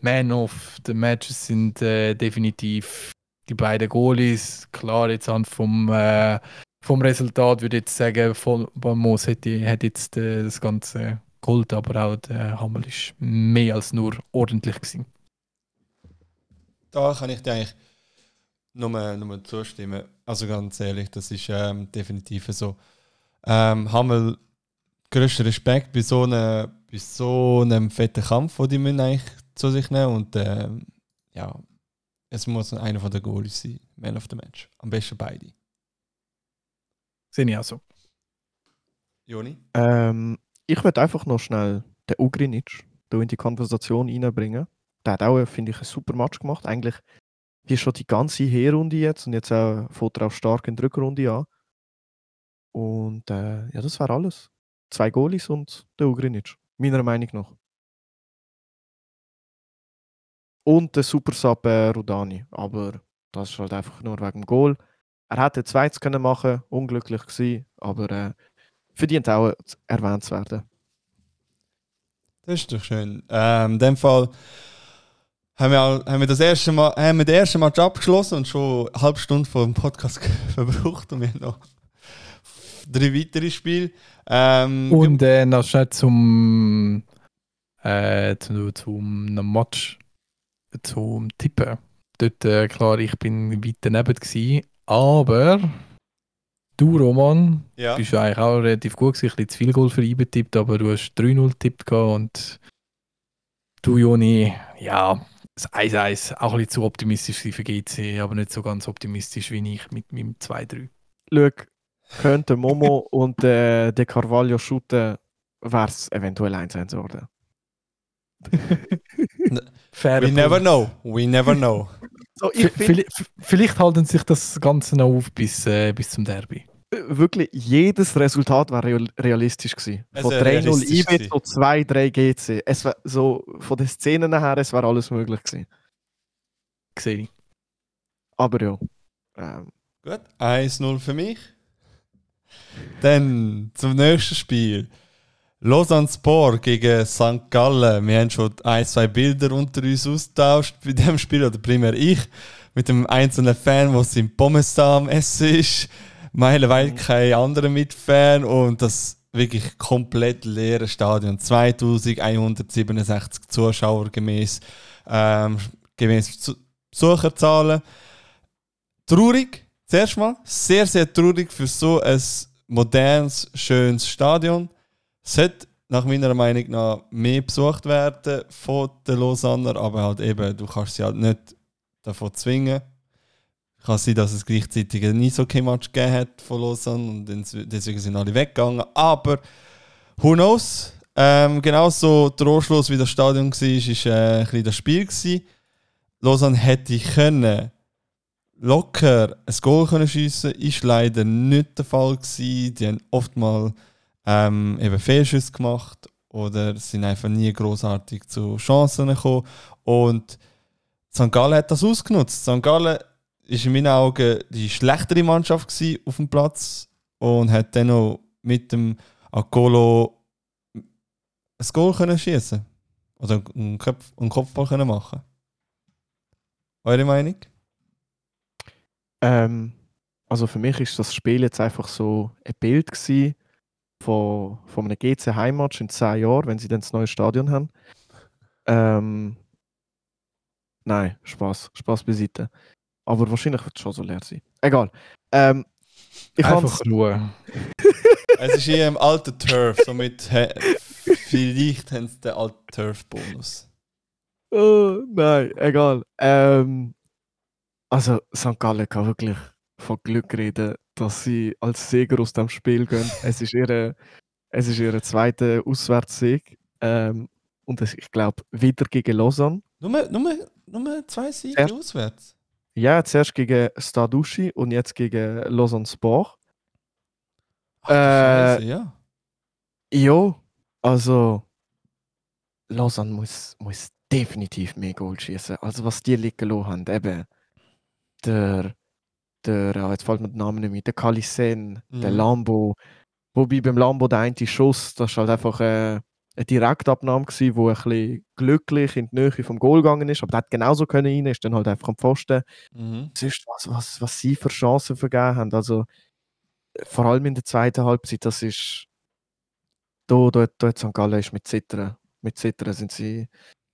Man of the Matches sind äh, definitiv die beiden Goalies. Klar, jetzt an vom, äh, vom Resultat würde ich jetzt sagen, von Moos hat, hat jetzt äh, das Ganze geholt, aber auch der Hammel ist mehr als nur ordentlich gewesen. Da kann ich dir eigentlich nur, nur zustimmen. Also ganz ehrlich, das ist ähm, definitiv so. Ähm, Hammel, größter Respekt bei so, einem, bei so einem fetten Kampf, den die müssen eigentlich zu sich nehmen und ähm, ja, es muss einer von der Goalies sein, Man of the Match. Am besten beide. Sehe ich auch so. Joni? Ähm, ich würde einfach noch schnell den Ugrinic in die Konversation reinbringen. Der hat auch, finde ich, einen super Match gemacht. Eigentlich hier schon die ganze Herrunde jetzt und jetzt auch fährt er auch stark in der Rückrunde an. Und äh, ja, das wäre alles. Zwei Goalies und der Ugrinic, meiner Meinung nach. Und der Super Sub äh, Rudani, aber das ist halt einfach nur wegen dem Goal. Er hätte zweites können machen, unglücklich gewesen, aber äh, verdient auch erwähnt zu werden. Das ist doch schön. Ähm, in dem Fall haben wir, haben wir das erste Mal, haben wir den ersten Match abgeschlossen und schon eine halbe Stunde vor dem Podcast verbraucht und wir haben noch drei weitere Spiele. Ähm, und äh, noch schnell zum, äh, zu, zum Match zum Tippen. Dort, äh, klar, ich bin weit daneben gewesen, aber du, Roman, ja. bist eigentlich auch relativ gut gewesen. Ich habe zu viel Goal für betippt, aber du hast 3-0 tippt und du, Joni, ja, das 1-1 auch ein bisschen zu optimistisch für GC, aber nicht so ganz optimistisch wie ich mit meinem 2-3. Schau, könnte Momo und äh, der Carvalho shooten, wäre es eventuell 1-1 geworden. Fair We never know. We never know. so, vielleicht, vielleicht halten sich das Ganze noch auf bis, äh, bis zum Derby. Wirklich, jedes Resultat war realistisch gewesen. Von 3-0 IB zu 2-3 GC. Es war so, von den Szenen her, es war alles möglich gewesen. Gesehen. Aber ja. Ähm. Gut, 1-0 für mich. Dann zum nächsten Spiel. Lausanne Sport gegen St. Gallen. Wir haben schon ein, zwei Bilder unter uns austauscht bei dem Spiel, oder primär ich, mit dem einzelnen Fan, der im Pommes da am Essen ist. Meilenweit mhm. kein anderer Mitfan und das wirklich komplett leere Stadion. 2167 Zuschauer gemäß, ähm, gemäß Besucherzahlen. Traurig, zuerst mal. Sehr, sehr traurig für so ein modernes, schönes Stadion sollte nach meiner Meinung nach mehr besucht werden von den Lausanner, aber halt eben, du kannst sie halt nicht davon zwingen. Kann sein, dass es gleichzeitig ein Eishockey-Match gegeben hat von Lausanne und deswegen sind alle weggegangen. Aber who knows? Ähm, genauso Anschluss wie das Stadion war, war äh, ein bisschen das Spiel. Gewesen. Lausanne hätte können locker ein Goal können schiessen, ist leider nicht der Fall gewesen. Die haben oftmals ähm, eben Fehlschüsse gemacht oder sind einfach nie großartig zu Chancen gekommen. Und St. Gallen hat das ausgenutzt. St. Gallen ist in meinen Augen die schlechtere Mannschaft auf dem Platz und hat dann noch mit dem Akolo ein Goal können schießen oder einen, Kopf, einen Kopfball können machen. Eure Meinung? Ähm, also für mich ist das Spiel jetzt einfach so ein Bild gewesen von, von einem GC Heimmatch in zehn Jahren, wenn sie dann das neue Stadion haben. Ähm, nein, Spaß, Spaß beiseite. Aber wahrscheinlich wird es schon so leer sein. Egal. Ähm, ich Einfach Ruhe. es ist hier im alten Turf, somit vielleicht haben sie den alten Turf-Bonus. Oh, nein, egal. Ähm, also, St. Gallen kann wirklich von Glück reden, dass sie als Sieger aus dem Spiel gehen. es ist ihre, es ist ihre zweite Auswärtssieg. Ähm, und es, ich glaube, wieder gegen Lausanne. Nur, nur, nur zwei Siege auswärts? Ja, zuerst gegen Stadushi und jetzt gegen Lausanne Sport. Ach, äh, Scheiße, ja. Ja, also Lausanne muss, muss definitiv mehr Goal schießen. Also was die liegen lassen haben, eben der der, ah, jetzt fällt mir der Name nicht mehr, der Kalisen, mhm. der Lambo. Wobei beim Lambo der eine Schuss, das ist halt einfach, äh, eine Direktabnahme gewesen, wo ein bisschen glücklich in die Nähe vom Goal gegangen ist, aber der hat genauso können rein, ist dann halt einfach am Pfosten. Mhm. Sonst, was, was, was sie für Chancen vergeben haben, also vor allem in der zweiten Halbzeit, das ist da, da, da hat St. Gallen ist mit Zittern, mit Zittern sind sie,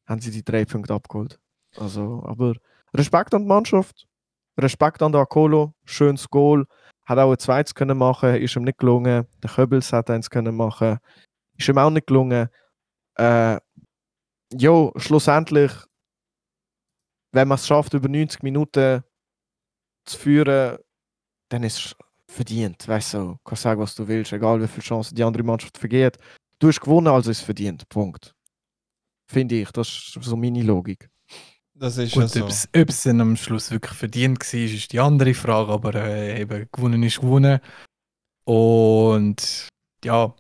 haben sie die drei Punkte abgeholt. Also, aber Respekt an die Mannschaft, Respekt an den Akolo, schönes Goal, hat auch ein zweites können machen, ist ihm nicht gelungen. Der Köbels hat eins können machen, ist ihm auch nicht gelungen. Äh, jo, schlussendlich, wenn man es schafft, über 90 Minuten zu führen, dann ist es verdient. Weißt du, du kannst sagen, was du willst, egal wie viele Chancen die andere Mannschaft vergeht. Du hast gewonnen, also ist es verdient. Punkt. Finde ich, das ist so meine Logik. Das ist ja Gut, so. ob es- ob es dann am Schluss wirklich verdient war, ist die andere Frage, aber äh, eben gewonnen ist gewonnen. Und ja.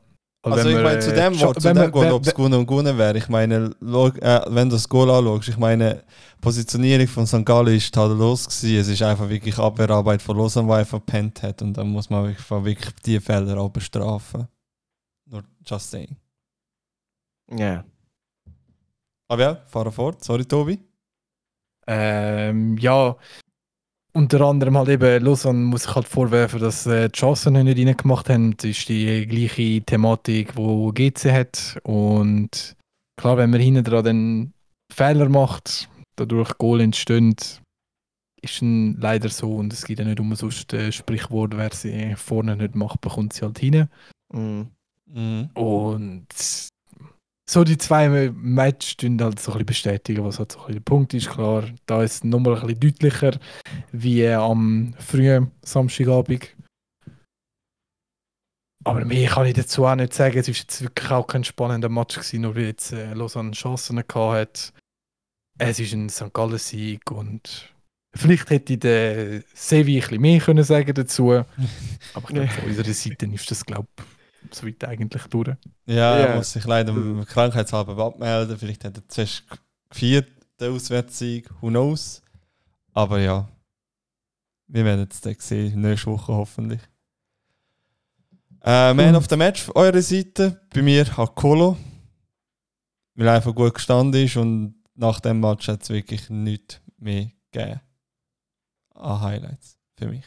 Also wenn ich meine, zu äh, dem, scha- wo, zu wenn dem wir- Goal, ob es gewonnen und gewonnen wäre, ich meine, äh, wenn du das Goal anschaust, ich meine, die Positionierung von St. Gallen ist tadellos gewesen. Es ist einfach wirklich Abwehrarbeit von Lausanne, die einfach verpennt hat und dann muss man wirklich, wirklich die Fehler auch bestrafen. Nur just saying. Ja. Aber ja, fahren fort. Sorry, Tobi. Ähm, ja, unter anderem halt eben, Lausanne muss sich halt vorwerfen, dass äh, die Chancen nicht reingemacht haben. Das ist die gleiche Thematik, die GC hat. Und klar, wenn man hinten dran dann Fehler macht, dadurch Goal entstehen, ist dann leider so. Und es gibt ja nicht umsonst äh, Sprichwort, wer sie vorne nicht macht, bekommt sie halt hinten. Mhm. Mhm. Und so die zwei Matches tun halt so ein bisschen bestätigen, was halt so ein bisschen der Punkt ist. Klar, da ist es nochmal ein bisschen deutlicher wie am frühen Samstagabend. Aber mehr kann ich dazu auch nicht sagen. Es ist jetzt wirklich auch kein spannender Match gewesen, nur weil jetzt äh, Lausanne Chancen gehabt hat. Es ist ein St. Gallen-Sieg und vielleicht hätte ich den Sevi ein bisschen mehr können sagen dazu. Aber ich glaube, von unserer Seite ist das, glaube ich, soweit eigentlich durch. Ja, Ja. er muss sich leider krankheitshalber abmelden. Vielleicht hat er zuerst gefeiert, den Auswärtssieg. Who knows? Aber ja, wir werden es dann sehen, nächste Woche hoffentlich. Äh, Man Und- of the Match auf eurer Seite, bei mir Hakolo. Weil er einfach gut gestanden ist und nach dem Match hat es wirklich nichts mehr gegeben. An Highlights für mich.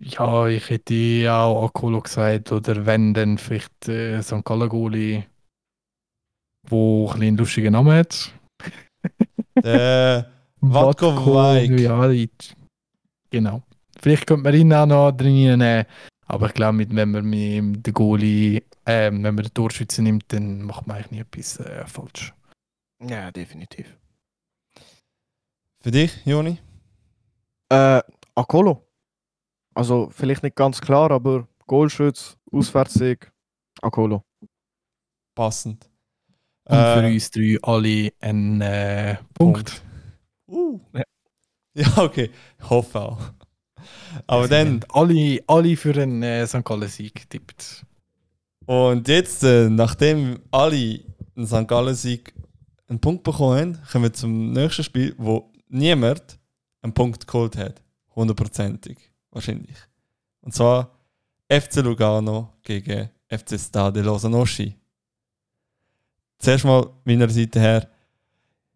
Ja, ich hätte auch Akolo gesagt, oder wenn, dann vielleicht äh, St. Gallen Goalie, wo ein bisschen einen lustigen Namen hat. Der Watko. Ja, ich- genau. Vielleicht könnte man ihn auch noch drin nehmen, aber ich glaube, mit- wenn man mit den Goalie, äh, wenn man den Torschütze nimmt, dann macht man eigentlich nie etwas äh, falsch. Ja, definitiv. Für dich, Joni? Äh, Akolo. Also vielleicht nicht ganz klar, aber Goalschütz, Auswärtssieg, Akolo. Passend. Und für Äh, uns drei alle ein äh, Punkt. Uh. Ja. Ja, okay. Ich hoffe auch. Aber dann, alle, alle für einen äh, St. Gallen-Sieg getippt. und jetzt, äh, nachdem alle einen St. Gallen-Sieg einen Punkt bekommen haben, kommen wir zum nächsten Spiel, wo niemand einen Punkt geholt hat. Hundertprozentig. Wahrscheinlich. Und zwar FC Lugano gegen FC Stade Lausanne-Oschi. Zuerst mal meiner Seite her.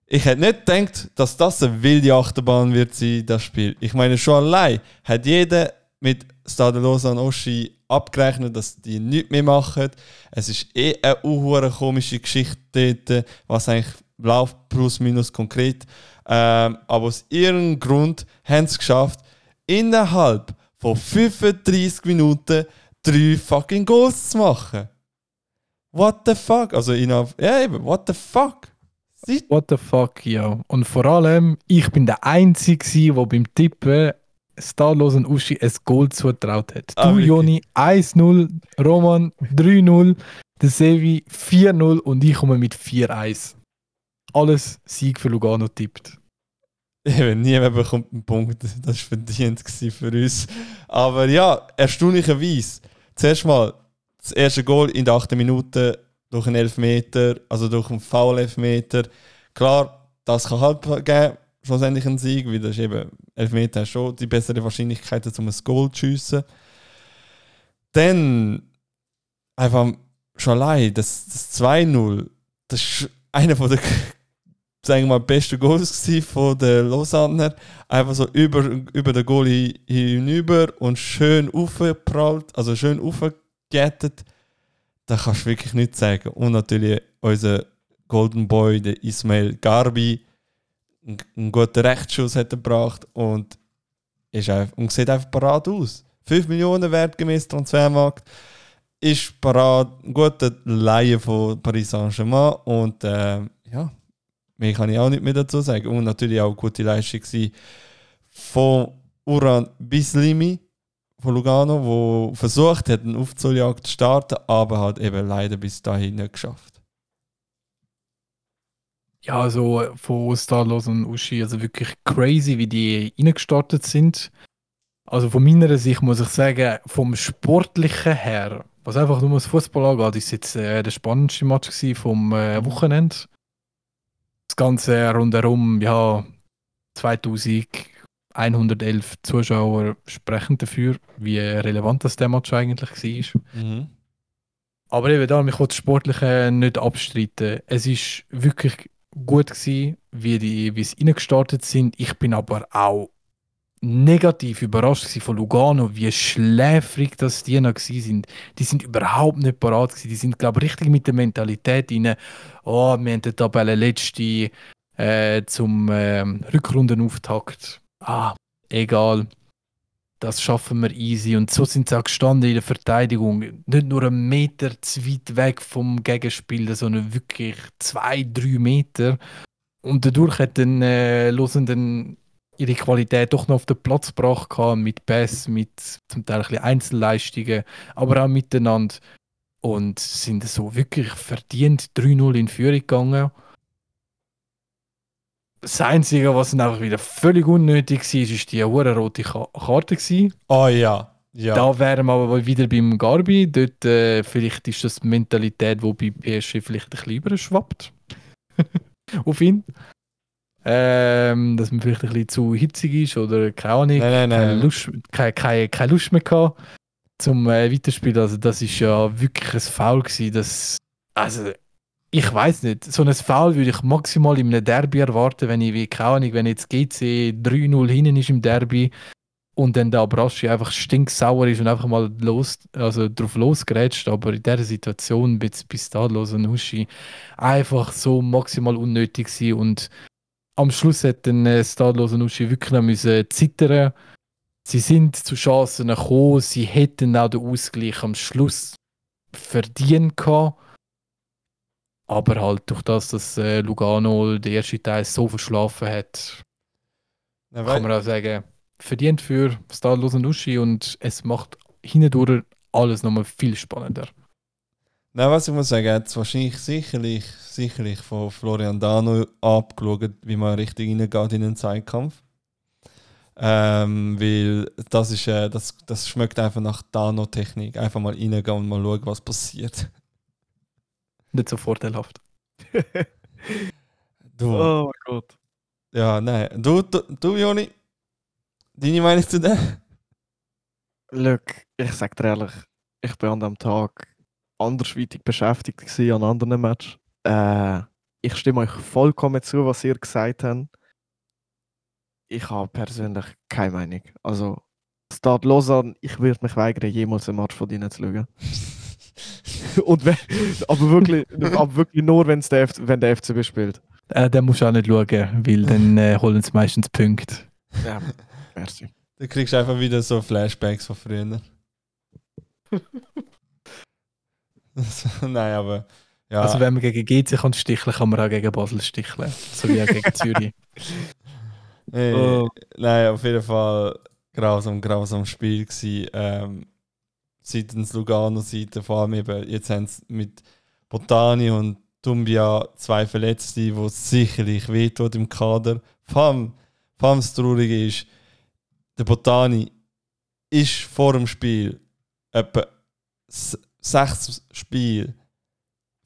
Ich hätte nicht gedacht, dass das eine wilde Achterbahn wird sein, das Spiel. Ich meine, schon allein hat jeder mit Stade Lausanne Oschi abgerechnet, dass die nichts mehr machen. Es ist eh eine komische Geschichte dort, was eigentlich läuft, plus minus konkret. Ähm, aber aus irgendeinem Grund haben sie es geschafft, innerhalb von 35 Minuten drei fucking Goals zu machen. What the fuck? Also innerhalb, ja eben, what the fuck? Sie- What the fuck, ja. Und vor allem, ich bin der Einzige, der beim Tippen starlosen Uschi ein Goal zutraut hat. Ah, du? Joni, 1-0, Roman 3-0, der Sevi 4-0 und ich komme mit 4-1. Alles Sieg für Lugano tippt. Eben, niemand bekommt einen Punkt. Das war verdient für uns. Aber ja, erstaunlicherweise. Zuerst mal das erste Goal in der 8. Minute durch einen Elfmeter, also durch einen Foul-Elfmeter. Klar, das kann halt geben, schlussendlich einen Sieg, weil das ist eben, Elfmeter hat schon die bessere Wahrscheinlichkeit, um ein Goal zu schiessen. Dann einfach schon allein das, das 2-0, das ist einer von der sagen wir mal, besten Goals von den Lausanner. Einfach so über, über den Goalie hinüber und schön aufgeprallt, also schön aufgegettet. Da kannst du wirklich nichts sagen. Und natürlich unser Golden Boy, der Ismail Garbi, einen guten Rechtsschuss hat er gebracht und, ist einfach, und sieht einfach parat aus. 5 Millionen wertgemäß Transfermarkt. Ist parat, ein guter Laie von Paris Saint-Germain und äh, ja, mehr kann ich auch nicht mehr dazu sagen. Und natürlich auch gute Leistung von Uran Bislimi von Lugano, wo versucht hat, eine Aufzuljagd zu starten, aber hat eben leider bis dahin nicht geschafft. Ja, also von Starlos und Uschi, also wirklich crazy, wie die reingestartet sind. Also von meiner Sicht muss ich sagen, vom Sportlichen her, was einfach nur das Fußball angeht, ist jetzt äh, der spannendste Match vom äh, Wochenende. Das Ganze rundherum, ja, 2111 Zuschauer sprechen dafür, wie relevant das der Match eigentlich war. Mhm. Aber eben da, mich das Sportliche nicht abstreiten. Es ist wirklich gut gewesen, wie, die, wie sie reingestartet sind. Ich bin aber auch negativ überrascht von Lugano, wie schläfrig das die noch sind. Die sind überhaupt nicht parat gewesen. Die sind, glaube ich, richtig mit der Mentalität rein. Oh, wir haben die Tabelle letzte äh, zum äh, Rückrundenauftakt. Ah, egal. Das schaffen wir easy. Und so sind sie auch gestanden in der Verteidigung. Nicht nur einen Meter zu weit weg vom Gegenspieler, sondern wirklich zwei, drei Meter. Und dadurch hat dann äh, Losenden ihre Qualität doch noch auf den Platz gebracht mit Pass, mit zum Teil ein Einzelleistungen, aber auch miteinander. Und sind so wirklich verdient 3-0 in Führung gegangen. Das Einzige, was dann einfach wieder völlig unnötig war, ist die hohe rote Karte. Gewesen. Oh ja. ja. Da wären wir aber wieder beim Garbi. Dort, äh, vielleicht ist das die Mentalität, die bei PSG vielleicht ein bisschen überschwappt. Auf ihn. Ähm, dass man vielleicht ein bisschen zu hitzig ist oder keine Ahnung, nein, nein, keine, nein. Lust, keine, keine, keine Lust mehr gehabt zum äh, Weiterspielen. Also das ist ja wirklich ein Foul gewesen. Das, also ich weiß nicht, so ein Foul würde ich maximal in einem Derby erwarten, wenn ich, wie, keine wenn jetzt GC 3-0 hinten ist im Derby und dann der Abraschi einfach stinksauer ist und einfach mal los, also drauf losgerätscht, aber in dieser Situation bis, bis da los und Huschi einfach so maximal unnötig sein und am Schluss hat dann äh, Stadlos und Uschi wirklich noch müssen zittern. Sie sind zu Chancen gekommen, sie hätten auch den Ausgleich am Schluss verdient gehabt. Aber halt durch das, dass äh, Lugano den ersten Teil so verschlafen hat, Ja, kann man auch sagen, verdient für Stadlos und Uschi und es macht hindurch alles nochmal viel spannender. Nein, was ich muss sagen, hat es wahrscheinlich sicherlich, sicherlich von Florian Dano abgeschaut, wie man richtig reingeht in den Zeitkampf. Ähm, weil das ist, äh, das, das schmeckt einfach nach Dano-Technik. Einfach mal reingehen und mal schauen, was passiert. Nicht so vorteilhaft. Du, Oh mein Gott. ja, nein. Du, du, du Joni, deine Meinung zu dem? Look, ich sag dir ehrlich, ich bin an dem Tag andersweitig beschäftigt gewesen an anderen Match. Äh, ich stimme euch vollkommen zu, was ihr gesagt habt. Ich habe persönlich keine Meinung. Also, Start Lausanne, ich würde mich weigern, jemals einen Match von denen zu schauen. Und wenn, aber, wirklich, aber wirklich nur, wenn's der F, wenn der FCB spielt. Äh, den musst du auch nicht schauen, weil dann äh, holen sie meistens Punkte. Ja, merci. Du kriegst einfach wieder so Flashbacks von früher. nein, aber ja. Also wenn man gegen GC kann sticheln, kann man auch gegen Basel sticheln. So wie auch gegen Zürich. Nee, Oh. Nein, auf jeden Fall grausam, grausam Spiel gewesen. Ähm, seitens Lugano-Seite, vor allem eben, jetzt haben sie mit Botani und Dumbia zwei Verletzte, wo sicherlich wehtut im Kader. Vor allem, vor allem das Traurige ist, der Botani ist vor dem Spiel etwa sechs Spiele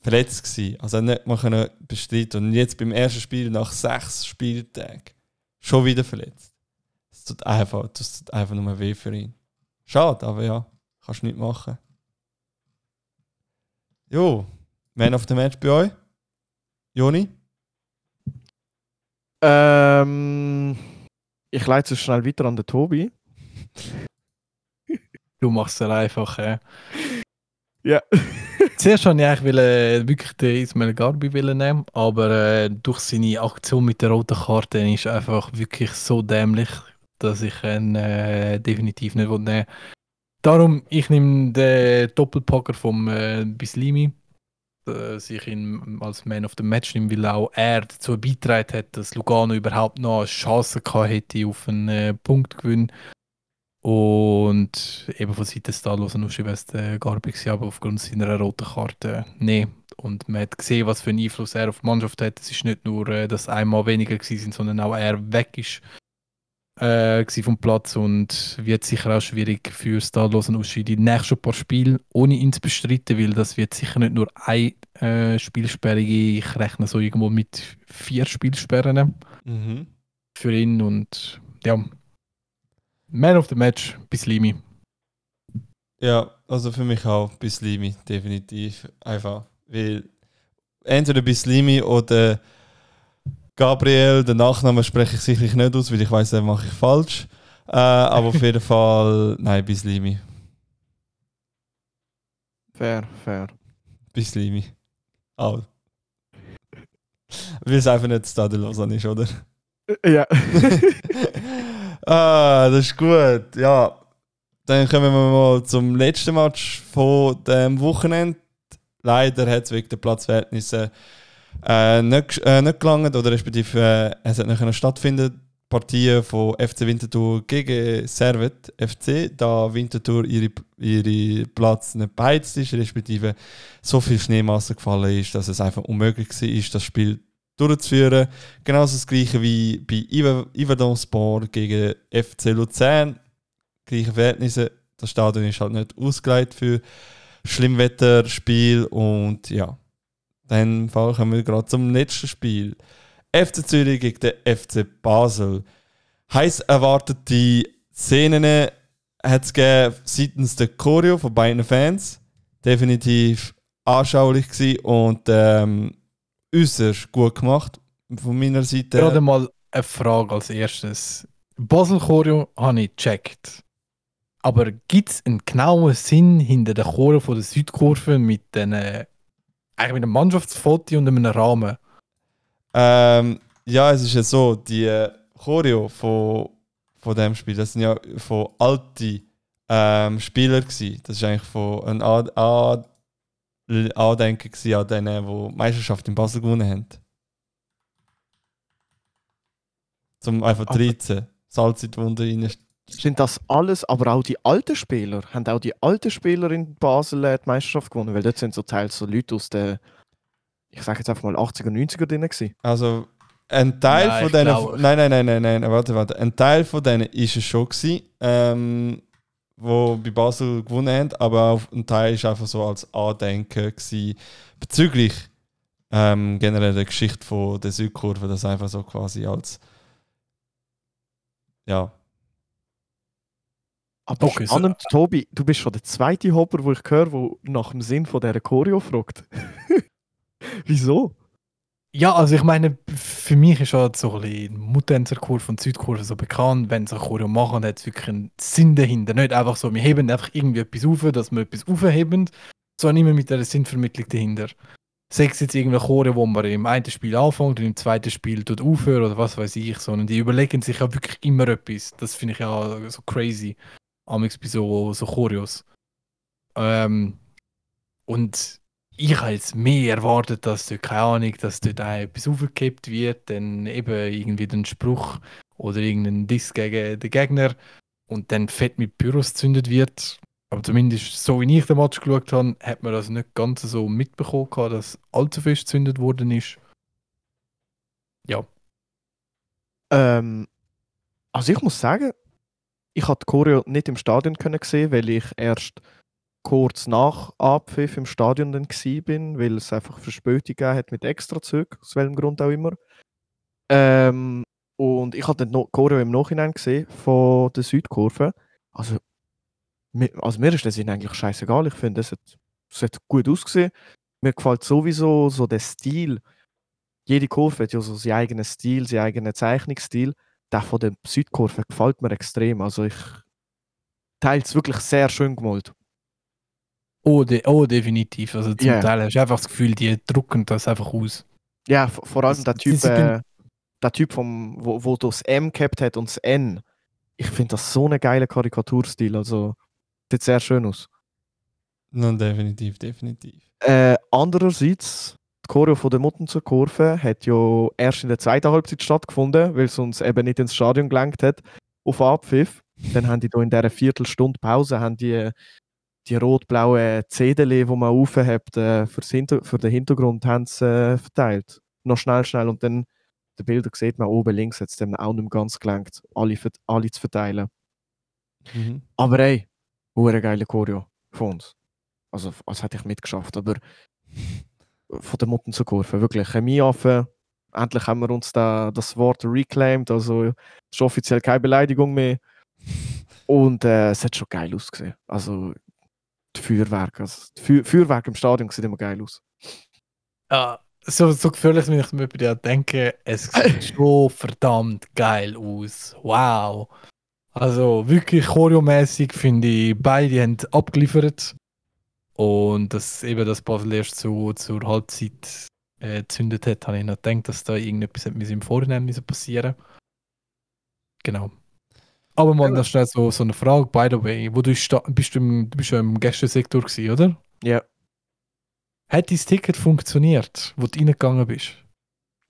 verletzt gewesen. Also er nicht mal bestreiten Und jetzt beim ersten Spiel nach sechs Spieltagen schon wieder verletzt. Es tut einfach, das tut einfach nur weh für ihn. Schade, aber ja, kannst du nicht machen. Jo, Man of the Match bei euch? Joni? Ähm, ich leite es schnell weiter an den Tobi. Du machst es einfach. Äh. Ja. Zuerst wollte ich eigentlich wollen, wirklich den Ismail Garbi nehmen, aber äh, durch seine Aktion mit der roten Karte ist er einfach wirklich so dämlich, dass ich ihn äh, definitiv nicht nehmen will. Darum, ich nehme den Doppelpacker vom äh, Bislimi, dass ich ihn als Man of the Match nehme, weil auch er dazu beigetragen hat, dass Lugano überhaupt noch eine Chance gehabt hätte auf einen äh, Punktgewinn. Und eben von Seiten Stalos und wäre es der Garbi gewesen, aber aufgrund seiner roten Karte nee. Und man hat gesehen, was für einen Einfluss er auf die Mannschaft hat. Es ist nicht nur, äh, dass einmal weniger sind, sondern auch er weg ist äh, vom Platz und wird sicher auch schwierig für Stalos und Uschi die nächsten paar Spiele ohne ihn zu bestreiten, weil das wird sicher nicht nur ein äh, Spielsperre geben. Ich rechne so irgendwo mit vier Spielsperren Mhm. für ihn und ja, Man of the Match, Bislimi. Ja, also für mich auch Bislimi, definitiv. Einfach, weil entweder Bislimi oder Gabriel, den Nachnamen spreche ich sicherlich nicht aus, weil ich weiß, den mache ich falsch. Äh, aber auf jeden Fall, nein, Bislimi. Fair, fair. Bislimi. Auch. Weil es einfach nicht Stade Lausanne ist, oder? Ja. ah, das ist gut. Ja, dann kommen wir mal zum letzten Match von dem Wochenende. Leider hat es wegen der Platzverhältnisse äh, nicht, äh, nicht gelangt oder respektive äh, es hat nicht stattfinden. Partien von FC Winterthur gegen Servet FC, da Winterthur ihre, ihre Platz nicht beheizt ist, respektive so viel Schneemasse gefallen ist, dass es einfach unmöglich war, das Spiel durchzuführen. Genauso das gleiche wie bei Iverdon Sport gegen FC Luzern. Gleiche Verhältnisse. Das Stadion ist halt nicht ausgelegt für Schlimmwetterspiel und ja. Dann kommen wir gerade zum letzten Spiel. FC Zürich gegen den FC Basel. Heiß erwartete Szenen hat es seitens der Choreo von beiden Fans. Definitiv anschaulich gewesen und ähm, äußerst gut gemacht von meiner Seite. Gerade mal eine Frage als erstes. Basel Choreo habe ich gecheckt. Aber gibt es einen genauen Sinn hinter der Choreo von der Südkurve mit den, äh, eigentlich mit einem Mannschaftsfoto und einem Rahmen? Ähm, ja, es ist ja so, die äh, Choreo von, von dem Spiel, das sind ja von alten ähm, Spielern gewesen. Das ist eigentlich von ein An An Andenken gewesen an denen, die die Meisterschaft in Basel gewonnen haben. Zum einfach Aber- 13. Salz in die Wunde rein. Sind das alles, aber auch die alten Spieler? Haben auch die alten Spieler in Basel äh, die Meisterschaft gewonnen? Weil dort sind so teils so Leute aus den, ich sage jetzt einfach mal 80er, 90er drin gewesen. Also ein Teil Nein, von denen. glaube- Nein, nein, nein, nein, nein, warte, warte. Ein Teil von denen ist es schon gewesen, ähm, wo bei Basel gewonnen haben, aber auch ein Teil ist einfach so als Andenken gewesen, bezüglich ähm, generell der Geschichte von der Südkurve, das einfach so quasi als ja. Aber Okay, so- spannend, Tobi, du bist schon der zweite Hopper, wo ich höre, der nach dem Sinn von dieser Choreo fragt. Wieso? Ja, also ich meine, für mich ist halt so ein bisschen Muttenzer Kurve und Südkurve so bekannt. Wenn sie eine Choreo machen, hat es wirklich einen Sinn dahinter. Nicht einfach so, wir heben einfach irgendwie etwas auf, dass wir etwas aufheben, sondern immer mit einer Sinnvermittlung dahinter. Sei es jetzt irgendeine Choreo, wo man im einen Spiel anfängt und im zweiten Spiel tut aufhören oder was weiß ich, sondern die überlegen sich ja wirklich immer etwas. Das finde ich ja so crazy. Amix bei so, so Choreos. Ähm, und ich habe jetzt mehr erwartet, dass dort, keine Ahnung, dass dort auch etwas aufgekippt wird, dann eben irgendwie den Spruch oder irgendein Diss gegen den Gegner und dann fett mit Pyros gezündet wird. Aber zumindest so wie ich den Match geschaut habe, hat man das nicht ganz so mitbekommen, dass allzu fest gezündet worden ist. Ja, Ähm, also ich muss sagen, ich die Choreo nicht im Stadion sehen, weil ich erst kurz nach Abpfiff im Stadion dann bin, weil es einfach Verspätung hat mit Extrazügen, aus welchem Grund auch immer. Ähm, und ich dann noch Choreo im Nachhinein gesehen von der Südkurve. Also, also mir ist das eigentlich scheißegal. Ich finde, es hat, hat gut ausgesehen. mir gefällt sowieso so der Stil. Jede Kurve hat ja so seinen eigenen Stil, seinen eigenen Zeichnungsstil. Der von der Südkurve gefällt mir extrem. Also ich teile es wirklich sehr schön gemalt. Oh, de oh definitiv. Also zum Ja. Teil hast du einfach das Gefühl, die drucken das einfach aus. Ja, vor allem der Typ, äh, der Typ vom, wo, wo das M gehabt hat und das N. Ich finde das so einen geilen Karikaturstil. Also sieht sehr schön aus. No, definitiv, definitiv. Äh, andererseits, die Choreo von der Mutten zur Kurve hat ja erst in der zweiten Halbzeit stattgefunden, weil es uns eben nicht ins Stadion gelenkt hat, auf Abpfiff. Dann haben die da in dieser Viertelstunde Pause haben die, die rot-blauen Zedele, die man aufhebt, äh, für den Hintergrund haben sie, äh, verteilt. Noch schnell, schnell. Und dann, die Bilder sieht man oben links, hat es dann auch nicht mehr ganz gelenkt, alle, alle zu verteilen. Mhm. Aber ey, hure geile Choreo von uns. Also, als hätte ich mitgeschafft, aber von der Mutten zur Kurve, wirklich. Chemieaffe, endlich haben wir uns da das Wort reclaimed, also es ist offiziell keine Beleidigung mehr. Und äh, es hat schon geil ausgesehen. Also, die Feuerwerke, also die Feu Feuerwerke im Stadion sieht immer geil aus. Ja, so, so gefährlich, wenn ich mir bei dir denke, es sieht schon verdammt geil aus. Wow. Also wirklich choreomäßig finde ich, beide haben abgeliefert. Und dass eben das Basel erst zu, zur Halbzeit äh, gezündet hat, habe ich noch gedacht, dass da irgendetwas müssen im Vorhinein passieren Genau. Aber mal noch schnell so, so eine Frage, by the way. Wo du bist du, im, du bist ja im Gästesektor gewesen, oder? Ja. Hat dein Ticket funktioniert, wo du reingegangen bist?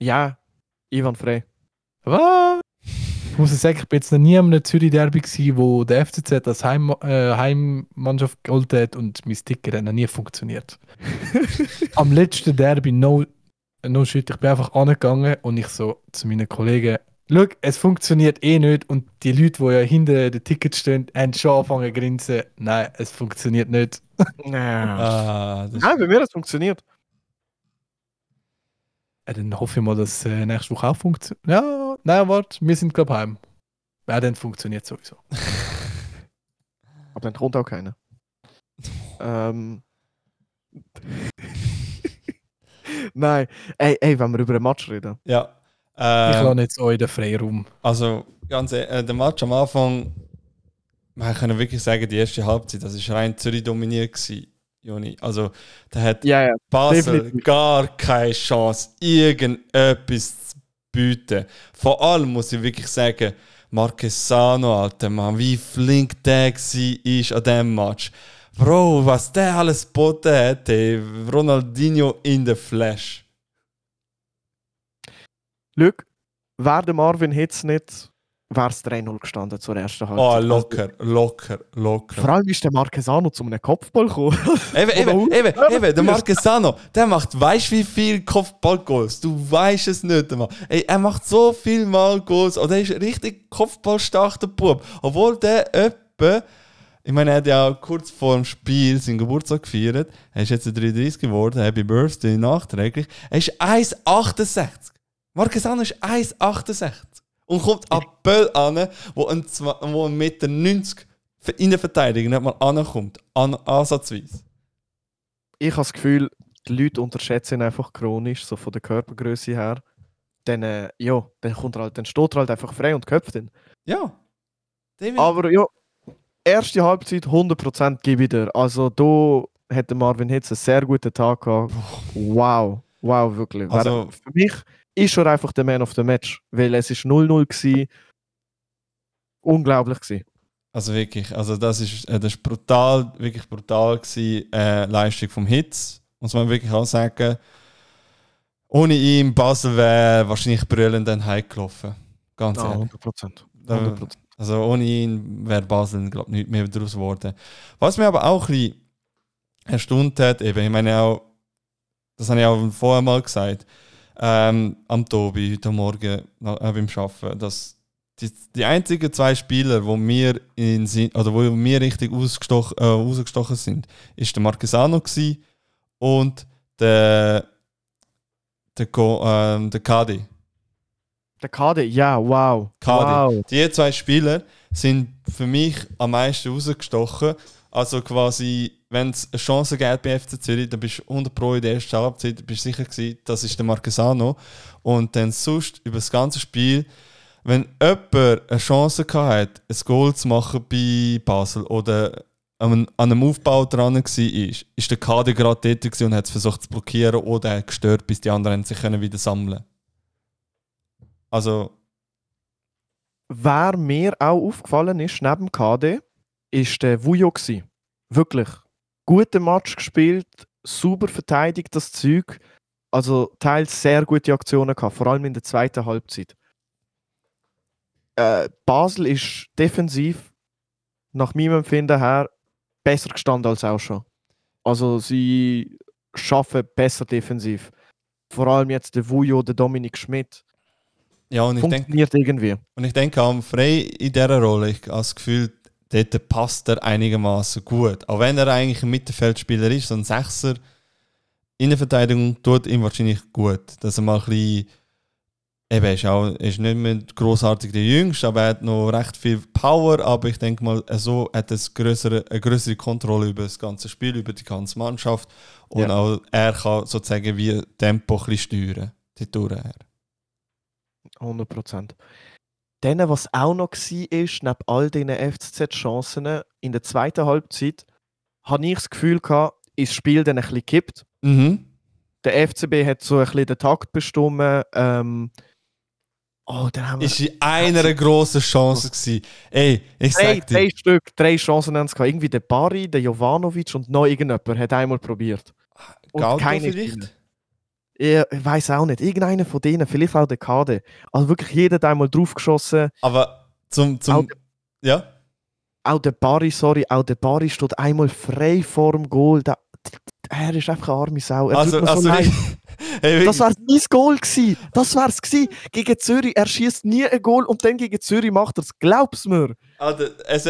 Ja, Ivan Frey. Was? Ich muss sagen, ich bin jetzt noch nie am Zürich-Derby gewesen, wo der FCZ als Heim, äh, Heimmannschaft geholt hat und mein Ticket hat noch nie funktioniert. am letzten Derby, no, no shit, ich bin einfach angegangen und ich so zu meinen Kollegen, schau, es funktioniert eh nicht und die Leute, die ja hinter den Tickets stehen, haben schon angefangen zu grinsen, nein, es funktioniert nicht. Ah, das Nein, bei mir hat es funktioniert. Ja, dann hoffe ich mal, dass äh, nächste Woche auch funktioniert. Ja, nein, warte, wir sind glaube ich heim. Ja, dann funktioniert sowieso. Aber dann kommt auch keiner. ähm. Nein. Ey, ey, wenn wir über einen Match reden. ja. Ich Ähm, lasse jetzt euch den Freiraum. Also, ganz ehrlich, äh, der Match am Anfang, man kann wirklich sagen, die erste Halbzeit, das war rein Zürich dominiert, gewesen, Joni. Also, da hat Ja, ja. Basel definitiv. gar keine Chance, irgendetwas zu bieten. Vor allem muss ich wirklich sagen, Marquesano, Alter, Mann, wie flink der war an diesem Match. Bro, was der alles geboten hat, ey. Ronaldinho in der Flash. Schau, wäre der Marvin Hitz nicht, wäre es 3-0 gestanden zur ersten Oh, Halbzeit. locker, locker, locker. Vor allem ist der Marquesano zu einem Kopfball gekommen. Eben, eben, eben, eben, der Marquesano, der macht, weißt wie viel Kopfballgoals? Du weißt es nicht einmal. Ey, er macht so viel Mal Goals, oder er ist richtig kopfballstark, der Bub. Obwohl der öppe, ich meine, er hat ja kurz vor dem Spiel seinen Geburtstag gefeiert. Er ist jetzt 33 geworden, Happy Birthday nachträglich. Er ist 1,68. Marquesano ist 1,68. Und kommt an Böll an, wo ein, wo ein Meter 90 in der Verteidigung nicht mal ankommt. An, ansatzweise. ich habe das Gefühl, die Leute unterschätzen ihn einfach chronisch, so von der Körpergröße her. Dann, äh, ja, dann, kommt er halt, dann steht er halt einfach frei und köpft ihn. Ja. Definitiv. Aber ja, erste Halbzeit 100% gebe ich dir. Also da hat der Marvin Hitz einen sehr guten Tag gehabt. Wow, wow, wirklich. Also- für mich ist er einfach der Man of the Match, weil es ist 0-0 gsi. Unglaublich gsi. Also wirklich, also das ist, äh, das ist brutal, wirklich brutal gewesen, äh, Leistung vom Hitz. Muss man wirklich auch sagen. Ohne ihn, Basel wäre wahrscheinlich brüllend dann heimgelaufen. Ganz Ja, ehrlich. 100%. Da- 100%. Also ohne ihn wäre Basel, glaube ich, nicht mehr daraus geworden. Was mir aber auch ein bisschen erstaunt hat, eben, ich meine auch, das habe ich auch vorher mal gesagt, ähm, am Tobi heute Morgen äh, beim Arbeiten, dass die, die einzigen zwei Spieler, wo mir in oder wo mir richtig ausgestochen, äh, rausgestochen sind, ist der Marquesano und der der, Go, ähm, der Kadi. Der KD, ja, wow. Kadi. Wow. Die zwei Spieler sind für mich am meisten rausgestochen. Also quasi, wenn es eine Chance gab bei FC Zürich, dann bist du 100 Pro in der ersten Halbzeit, bist sicher gewesen, das ist der Marquesano. Und dann sonst über das ganze Spiel, wenn jemand eine Chance hatte, ein Goal zu machen bei Basel oder an einem Aufbau dran war, ist, der Kader gerade dort und hat es versucht zu blockieren oder gestört, bis die anderen sich wieder sammeln Also. Wer mir auch aufgefallen ist, neben KD, ist der Vujo. Wirklich. Guten Match gespielt, super verteidigt, das Zeug. Also teils sehr gute Aktionen gehabt, vor allem in der zweiten Halbzeit. Äh, Basel ist defensiv, nach meinem Empfinden her, besser gestanden als auch schon. Also sie schaffen besser defensiv. Vor allem jetzt der Vujo, der Dominik Schmidt. Ja, und ich Funktioniert denk, irgendwie. Und ich denke, am Frey in dieser Rolle, ich habe das Gefühl, dort passt er einigermaßen gut. Auch wenn er eigentlich ein Mittelfeldspieler ist, so ein Sechser, Innenverteidigung tut ihm wahrscheinlich gut, dass er mal ein bisschen Eben, ist, auch, ist nicht mehr großartig der Jüngste, aber er hat noch recht viel Power. Aber ich denke mal, so hat er größere, eine größere Kontrolle über das ganze Spiel, über die ganze Mannschaft. Und ja. auch er kann sozusagen wie Tempo ein bisschen steuern, die Tour her. 100 Prozent. Dann, was auch noch war, ist, neben all diesen FCZ-Chancen in der zweiten Halbzeit, habe ich das Gefühl gehabt, ist das Spiel dann ein bisschen gekippt. Mhm. Der FCB hat so ein bisschen den Takt bestimmt. Ähm, Oh, dann haben wir. Ist in einer grossen Chance gewesen. Ey, ich drei, sag dir. Drei Stück, drei Chancen haben es gehabt. Irgendwie der Bari, der Jovanovic und noch irgendjemand hat einmal probiert. Keine vielleicht? Ich weiß auch nicht. Irgendeiner von denen, vielleicht auch der Kade. Also wirklich jeder hat einmal draufgeschossen. Aber zum. zum auch, ja? Auch der Bari, sorry, auch der Bari steht einmal frei vor dem Goal. Der, er ist einfach eine arme Sau. Er also, also, so hey, das war sein Goal gewesen. Das war es Gegen Zürich. Er schießt nie ein Goal und dann gegen Zürich macht er es. Glaub's mir. Also, es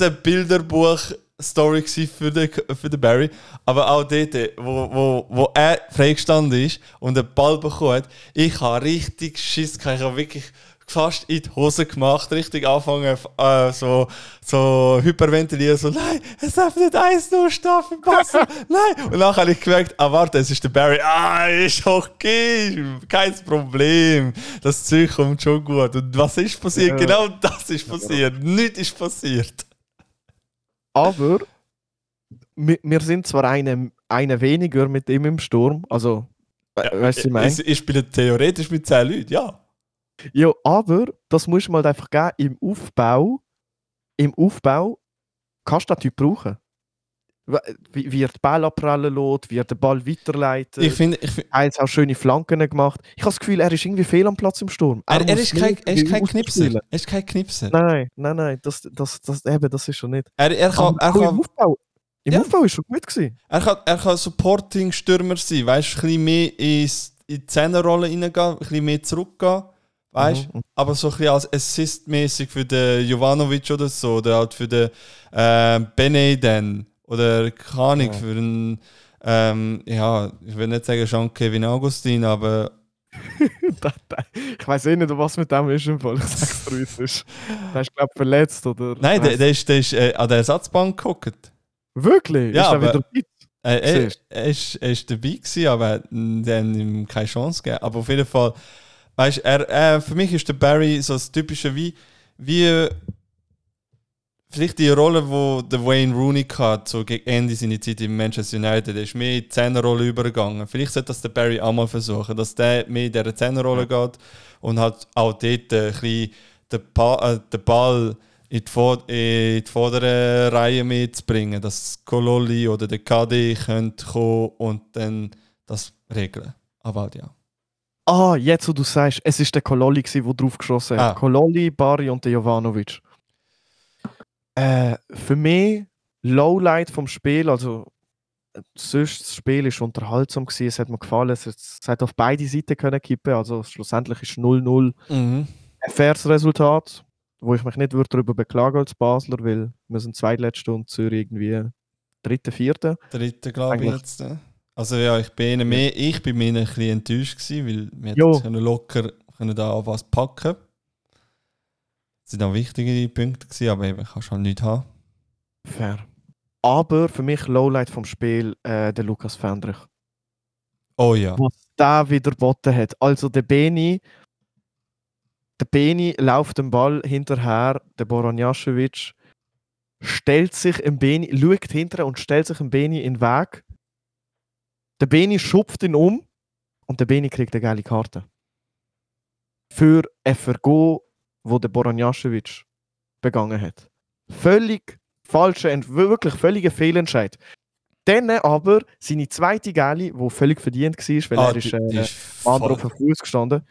war ein Bilderbuch. Story für den, für den Barry. Aber auch dort, wo, wo, wo er freigestanden ist und den Ball bekommen hat, ich habe richtig Schiss. Ich habe wirklich fast in die Hose gemacht, richtig anfangen, äh, so, so hyperventilieren, so, nein, es darf nicht eins nur Staffel passen, nein. Und dann habe ich gemerkt, ah, warte, es ist der Barry, ah, ist okay, kein Problem, das Zeug kommt schon gut. Und was ist passiert? Ja. Genau das ist passiert, ja. nichts ist passiert. Aber, wir, wir sind zwar eine, eine weniger mit ihm im Sturm, also, ja, weißt du, ich meine? Ich, ich spiele theoretisch mit 10 Leuten, ja. Ja, aber das muss man halt einfach geben, im Aufbau, im Aufbau kannst du den Typ brauchen. Wie, er den Ball abprallen lässt, wie er den Ball weiterleitet. Ich finde, ich find, er hat auch schöne Flanken gemacht. Ich habe das Gefühl, er ist irgendwie fehl am Platz im Sturm. Er, er, er ist, kein, er ist kein Knipser. Er ist kein Knipser. Nein, nein, nein, das, das, das, eben, das ist schon nicht. Er, er kann, er kann, Im Aufbau, im ja. Aufbau ist schon gut gewesen. Er kann, er kann Supporting-Stürmer sein, weißt du, ein bisschen mehr ins, in die Zehnerrolle reingehen, ein bisschen mehr zurückgehen. Weißt? Mhm. Aber so ein bisschen als Assist-mäßig für den Jovanovic oder so, oder halt für den äh, Bene dann. Oder keine ja. für den, ähm, ja, ich will nicht sagen Jean-Kevin Augustin, aber. ich weiß eh nicht, was mit dem ist im Fall. Ich sag's dir, ist. Der ist, glaube ich, verletzt, oder? Nein, der, der, ist, der ist äh, an der Ersatzbank geguckt. Wirklich? Ja, ist aber, wieder fit? Äh, er, ist, dabei gewesen, aber er hat ihm keine Chance gegeben. Aber auf jeden Fall Weißt er, er, für mich ist der Barry so das typische wie, wie vielleicht die Rolle, der Wayne Rooney hat, so gegen Ende seiner Zeit im Manchester United, ist mehr in die Zehnerrolle übergegangen. Vielleicht sollte das der Barry auch mal versuchen, dass der mehr in dieser Zehnerrolle ja. geht und hat auch dort ein bisschen den, ba äh, den Ball in die, in die vordere Reihe mitzubringen, dass Kololi oder der KD kommen und dann das regeln. Aber ja. Ah, jetzt wo du sagst, es ist der Kololi, der drauf geschossen hat. Ah. Kololi, Bari und der Jovanovic. Äh, für mich Lowlight vom Spiel, also sonst das Spiel ist unterhaltsam gewesen, es hat mir gefallen, es, es hat auf beide Seiten können kippen, also schlussendlich ist 0-0 mhm. ein faires Resultat, wo ich mich nicht würde darüber beklagen als Basler, weil wir sind zweitletzte und Zürich irgendwie dritte, vierte. Dritte, glaube ich jetzt. Ja. Also ja, ich bin ihnen mehr, ich bin mehr ein bisschen enttäuscht gewesen, weil wir können locker können da auch was packen. Sind auch wichtige Punkte gewesen, aber eben kannst du halt nicht haben. Fair. Aber für mich Lowlight vom Spiel äh, der Lukas Fendrich. Oh ja. Was der wieder geboten hat. Also der Beni, der Beni läuft den Ball hinterher, der Boran Jaschewitsch stellt sich im Beni, schaut hinterher und stellt sich im Beni in den Weg. Der Beni schupft ihn um und der Beni kriegt eine geile Karte. Für ein Vergo, wo der Boran Jaschewitsch begangen hat. Völlig falscher, Ent- wirklich völliger Fehlentscheid. Dann aber seine zweite Geile, die völlig verdient war, weil Ah, er ist, äh, ist voll- auf den Fuß gestanden.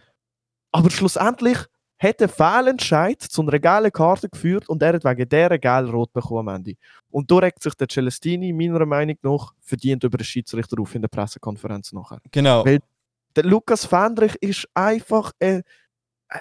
Aber schlussendlich hat der Fehlentscheid zu einer gelben Karte geführt und er hat wegen dieser gelb rot bekommen am Ende. Und da regt sich der Celestini meiner Meinung nach verdient über den Schiedsrichter auf in der Pressekonferenz nachher. Genau. Weil- Der Lukas Fendrich ist einfach äh,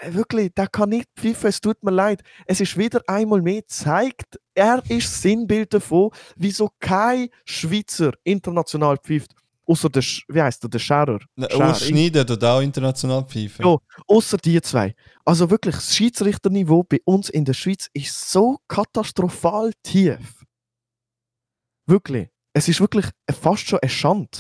wirklich, der kann nicht pfeifen, es tut mir leid. Es ist wieder einmal mehr gezeigt, er ist Sinnbild davon, wieso kein Schweizer international pfeift. Außer der, wie heißt der, der Scherer. Scher- Urs Schneider tut auch international pfeifen. Ja. Außer die zwei. Also wirklich, das Schiedsrichterniveau bei uns in der Schweiz ist so katastrophal tief. Wirklich. Es ist wirklich fast schon eine Schande.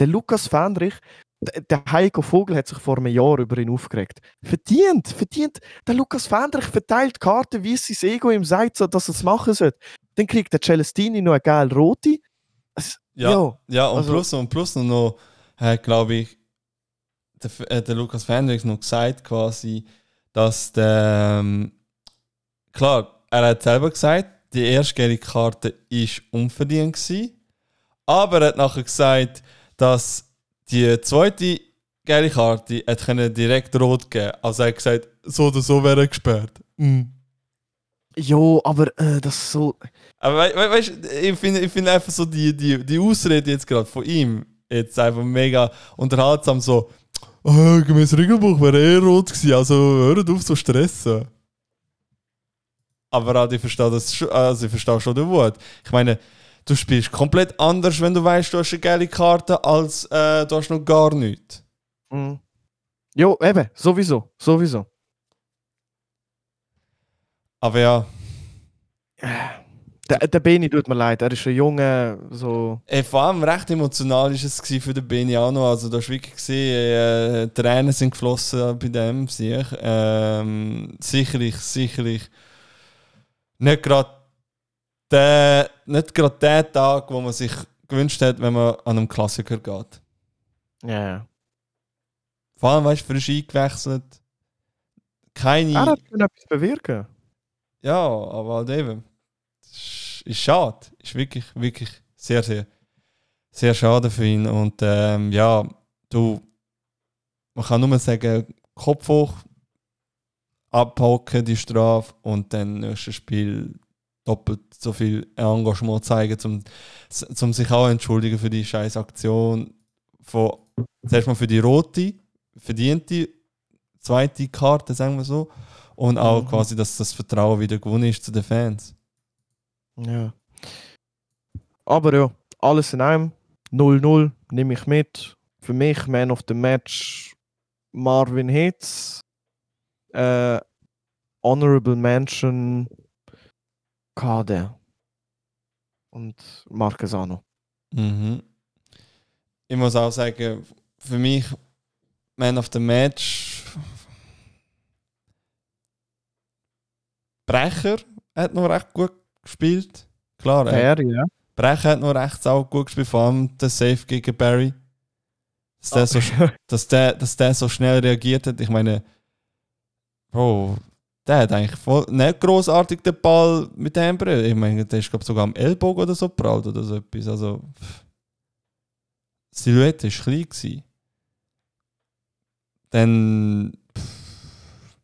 Der Lukas Fendrich, d- der Heiko Vogel hat sich vor einem Jahr über ihn aufgeregt. Verdient, verdient. Der Lukas Fendrich verteilt Karten, wie es sein Ego ihm sagt, so, dass er es machen sollte. Dann kriegt der Celestini noch eine geile rote. Es, Ja, ja. ja und, also- plus, und plus noch, noch hat, glaube ich, der, äh, der Lukas Fendrich noch gesagt, quasi, dass der. Ähm, klar, er hat selber gesagt, die erste gelbe Karte ist unverdient gewesen, aber er hat nachher gesagt, dass die zweite gelbe Karte hat können direkt rot geben. Also er hat gesagt, so oder so wäre er gesperrt. Mm. Jo, aber äh, das ist so. Aber wei- wei- weißt du, ich finde ich find einfach so die, die, die Ausrede jetzt gerade von ihm jetzt einfach mega unterhaltsam so. Oh, gemäß Regelbuch wäre eh rot gewesen, also hört auf so stressen. Aber auch ich verstehe das schon, also ich verstehe schon den Wut. Ich meine, du spielst komplett anders, wenn du weißt, du hast eine geile Karte, als äh, du hast noch gar nichts. Mm. Jo, eben, sowieso, sowieso. Aber ja, Der, der Beni tut mir leid, er ist ein Junge, so. Ey, vor allem recht emotional ist es für den Beni auch noch. Also, da hast wirklich gesehen, äh, Tränen sind geflossen bei dem sich. Ähm, sicherlich, sicherlich nicht gerade der, nicht gerade der Tag, wo man sich gewünscht hat, wenn man an einem Klassiker geht. Ja, ja. Vor allem, weißt du, frisch eingewechselt. Keine. Er hat können etwas bewirken. Ja, aber halt eben. Das ist, ist schade. Ist wirklich, wirklich sehr, sehr, sehr schade für ihn. Und ähm, ja, du, man kann nur sagen, Kopf hoch, abhaken die Strafe und dann nächstes Spiel doppelt so viel Engagement zeigen, zum, zum sich auch entschuldigen für die scheiß Aktion. Von, zuerst mal für die rote, verdiente zweite Karte, sagen wir so. Und auch Mhm. quasi, dass das Vertrauen wieder gewonnen ist zu den Fans. Ja. Aber ja, alles in einem. 0-0 nehme ich mit. Für mich Man of the Match Marvin Hitz. Äh, Honorable Mention KD. Und Marquesano. Mhm. Ich muss auch sagen, für mich Man of the Match. Brecher hat noch recht gut gespielt. Klar, Fair, ja. Brecher hat noch recht auch gut gespielt, vor allem der Safe gegen Barry. Dass der, so, sch- dass, der, dass der so schnell reagiert hat. Ich meine, Bro, der hat eigentlich voll, nicht großartig den Ball mit dem Brille. Ich meine, der ist glaub, sogar am Ellbogen oder so prallt oder so etwas. Also, pff. Silhouette war klein. Gewesen. Dann. pff.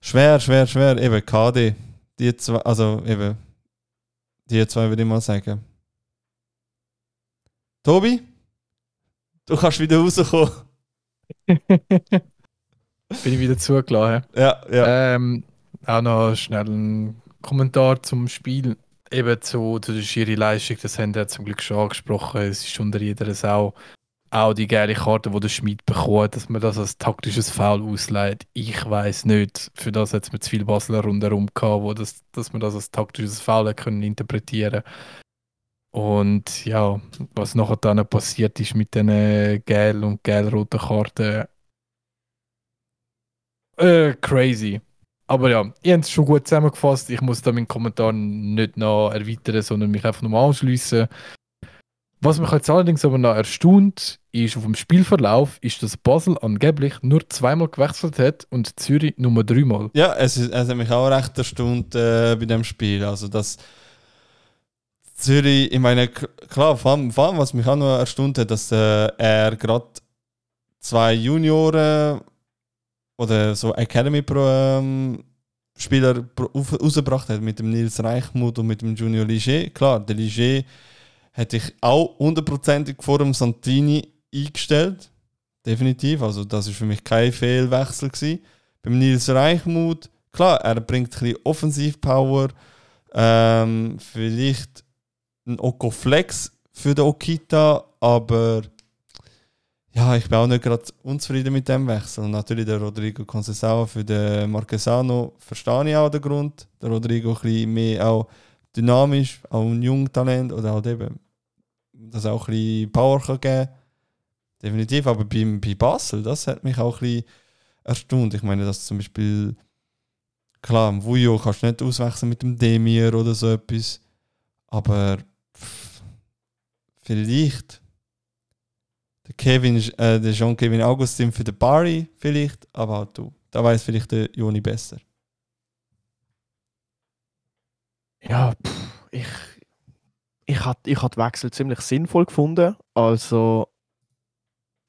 Schwer, schwer, schwer. Eben KD. Die zwei, also eben. Die zwei würde ich mal sagen. Tobi? Du kannst wieder rauskommen. Bin ich wieder zugelassen. Ja, ja. Ähm, auch noch schnell ein Kommentar zum Spiel. Eben zu, zu der Schiri-Leistung, das haben wir zum Glück schon angesprochen. Es ist unter jeder Sau. auch die geile Karte, die der Schmied bekommt, dass man das als taktisches Foul ausleiht. Ich weiß nicht. Für das hat es mir zu viel Basler rundherum gehabt, wo das, dass man das als taktisches Foul können interpretieren Und ja, was nachher dann passiert ist mit den gelb- und gelb-roten Karten. Äh, crazy. Aber ja, ihr habt es schon gut zusammengefasst. Ich muss da meinen Kommentar nicht noch erweitern, sondern mich einfach nochmal anschließen. Was mich jetzt allerdings aber noch erstaunt, ist auf dem Spielverlauf, ist, dass Basel angeblich nur zweimal gewechselt hat und Zürich nur dreimal. Ja, es, ist, es hat mich auch recht erstaunt äh, bei dem Spiel. Also, dass Zürich, ich meine, klar, vor allem, vor allem was mich auch noch erstaunt hat, dass äh, er gerade zwei Junioren oder so Academy Pro ähm, rausgebracht hat mit dem Nils Reichmuth und mit dem Junior Ligier. Klar, der Ligier hätte ich auch hundertprozentig vor dem Santini eingestellt. Definitiv. Also, das ist für mich kein Fehlwechsel. Gewesen. Beim Nils Reichmuth, klar, er bringt ein bisschen Offensivpower. Ähm, vielleicht ein Oko Flex für den Okita, aber ja, ich bin auch nicht gerade unzufrieden mit dem Wechsel. Und natürlich der Rodrigo Conceição für den Marquesano verstehe ich auch den Grund. Der Rodrigo ein bisschen mehr auch dynamisch, auch ein Jungtalent oder halt eben, dass auch ein bisschen Power kann geben Definitiv, aber beim, bei Basel, das hat mich auch ein bisschen erstaunt. Ich meine, dass zum Beispiel, klar, im Vujo kannst du nicht auswechseln mit dem Demir oder so etwas, aber vielleicht Kevin, äh, der Jean-Kevin Augustin für den Barry vielleicht, aber auch du. Da weiß vielleicht der Joni besser. Ja, pff, ich, ich hatte ich hat Wechsel ziemlich sinnvoll gefunden. Also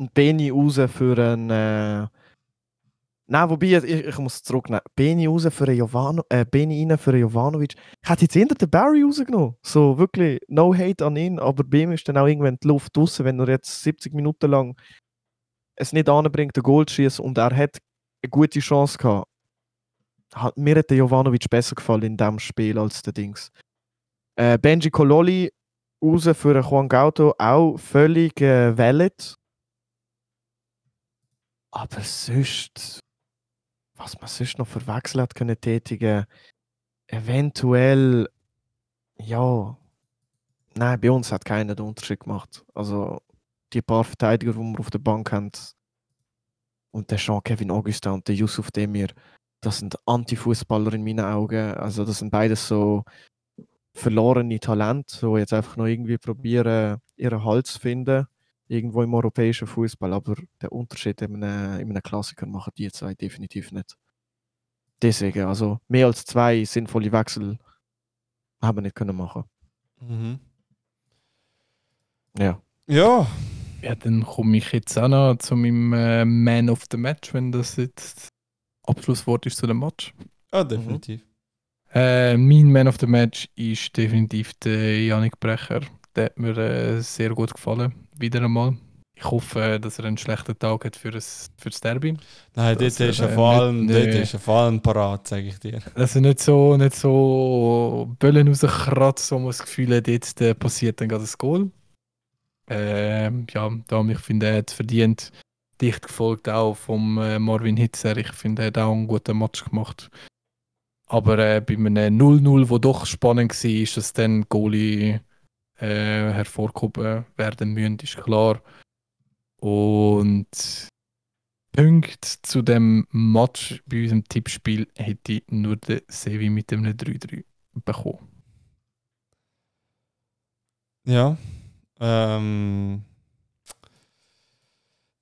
ein Beni raus für einen. Äh, Nein, wobei, ich, ich muss zurücknehmen. Beni raus für einen Jovano, äh, Beni rein für einen Jovanovic. Ich hätte jetzt eher den Barry rausgenommen. So wirklich, no hate an ihn, aber bei ihm ist dann auch irgendwann die Luft draußen, wenn er jetzt 70 Minuten lang es nicht anbringt, ein Goal zu schießen und er hat eine gute Chance gehabt. Mir hat der Jovanovic besser gefallen in diesem Spiel als der Dings. Äh, Benji Cololi raus für einen Juan Gauto auch völlig äh, valid. Aber sonst, was man sonst noch für Wechsel hat können tätigen, eventuell, ja, nein, bei uns hat keiner den Unterschied gemacht. Also die paar Verteidiger, die wir auf der Bank haben, und der Jean-Kevin Augustin und der Yusuf Demir, das sind Anti-Fußballer in meinen Augen. Also das sind beides so verlorene Talente, die jetzt einfach noch irgendwie probieren, ihren Halt zu finden, irgendwo im europäischen Fußball. Aber der Unterschied in einem, in einem Klassiker machen die zwei definitiv nicht. Deswegen, also mehr als zwei sinnvolle Wechsel haben wir nicht können machen. Mhm. Ja. Ja, Ja, dann komme ich jetzt auch noch zu meinem äh, Man of the Match, wenn das jetzt Abschlusswort ist zu dem Match. ah, definitiv. Äh, mein Man of the Match ist definitiv der Yannick Brecher. Der hat mir äh, sehr gut gefallen, wieder einmal. Ich hoffe, dass er einen schlechten Tag hat für das, für das Derby. Nein, Das dort ist er wäre vor nicht- allem, nee. dort ist er vor allem parat, sage ich dir. Dass er nicht so, nicht so Böllen rauskratzt, so man das Gefühl hat, jetzt äh, passiert dann gerade das Goal. Ähm, ja, darum, ich finde, er hat es verdient. Dicht gefolgt auch vom äh, Marvin Hitzer. Ich finde, er hat auch einen guten Match gemacht. Aber äh, bei einem 0-0, wo doch spannend war, ist, dass dann Goalie äh, hervorgehoben werden müssen, ist klar. Und Punkte zu dem Match bei unserem Tippspiel hätte ich nur der Sevi mit dem 3-3 bekommen. Ja. Ähm,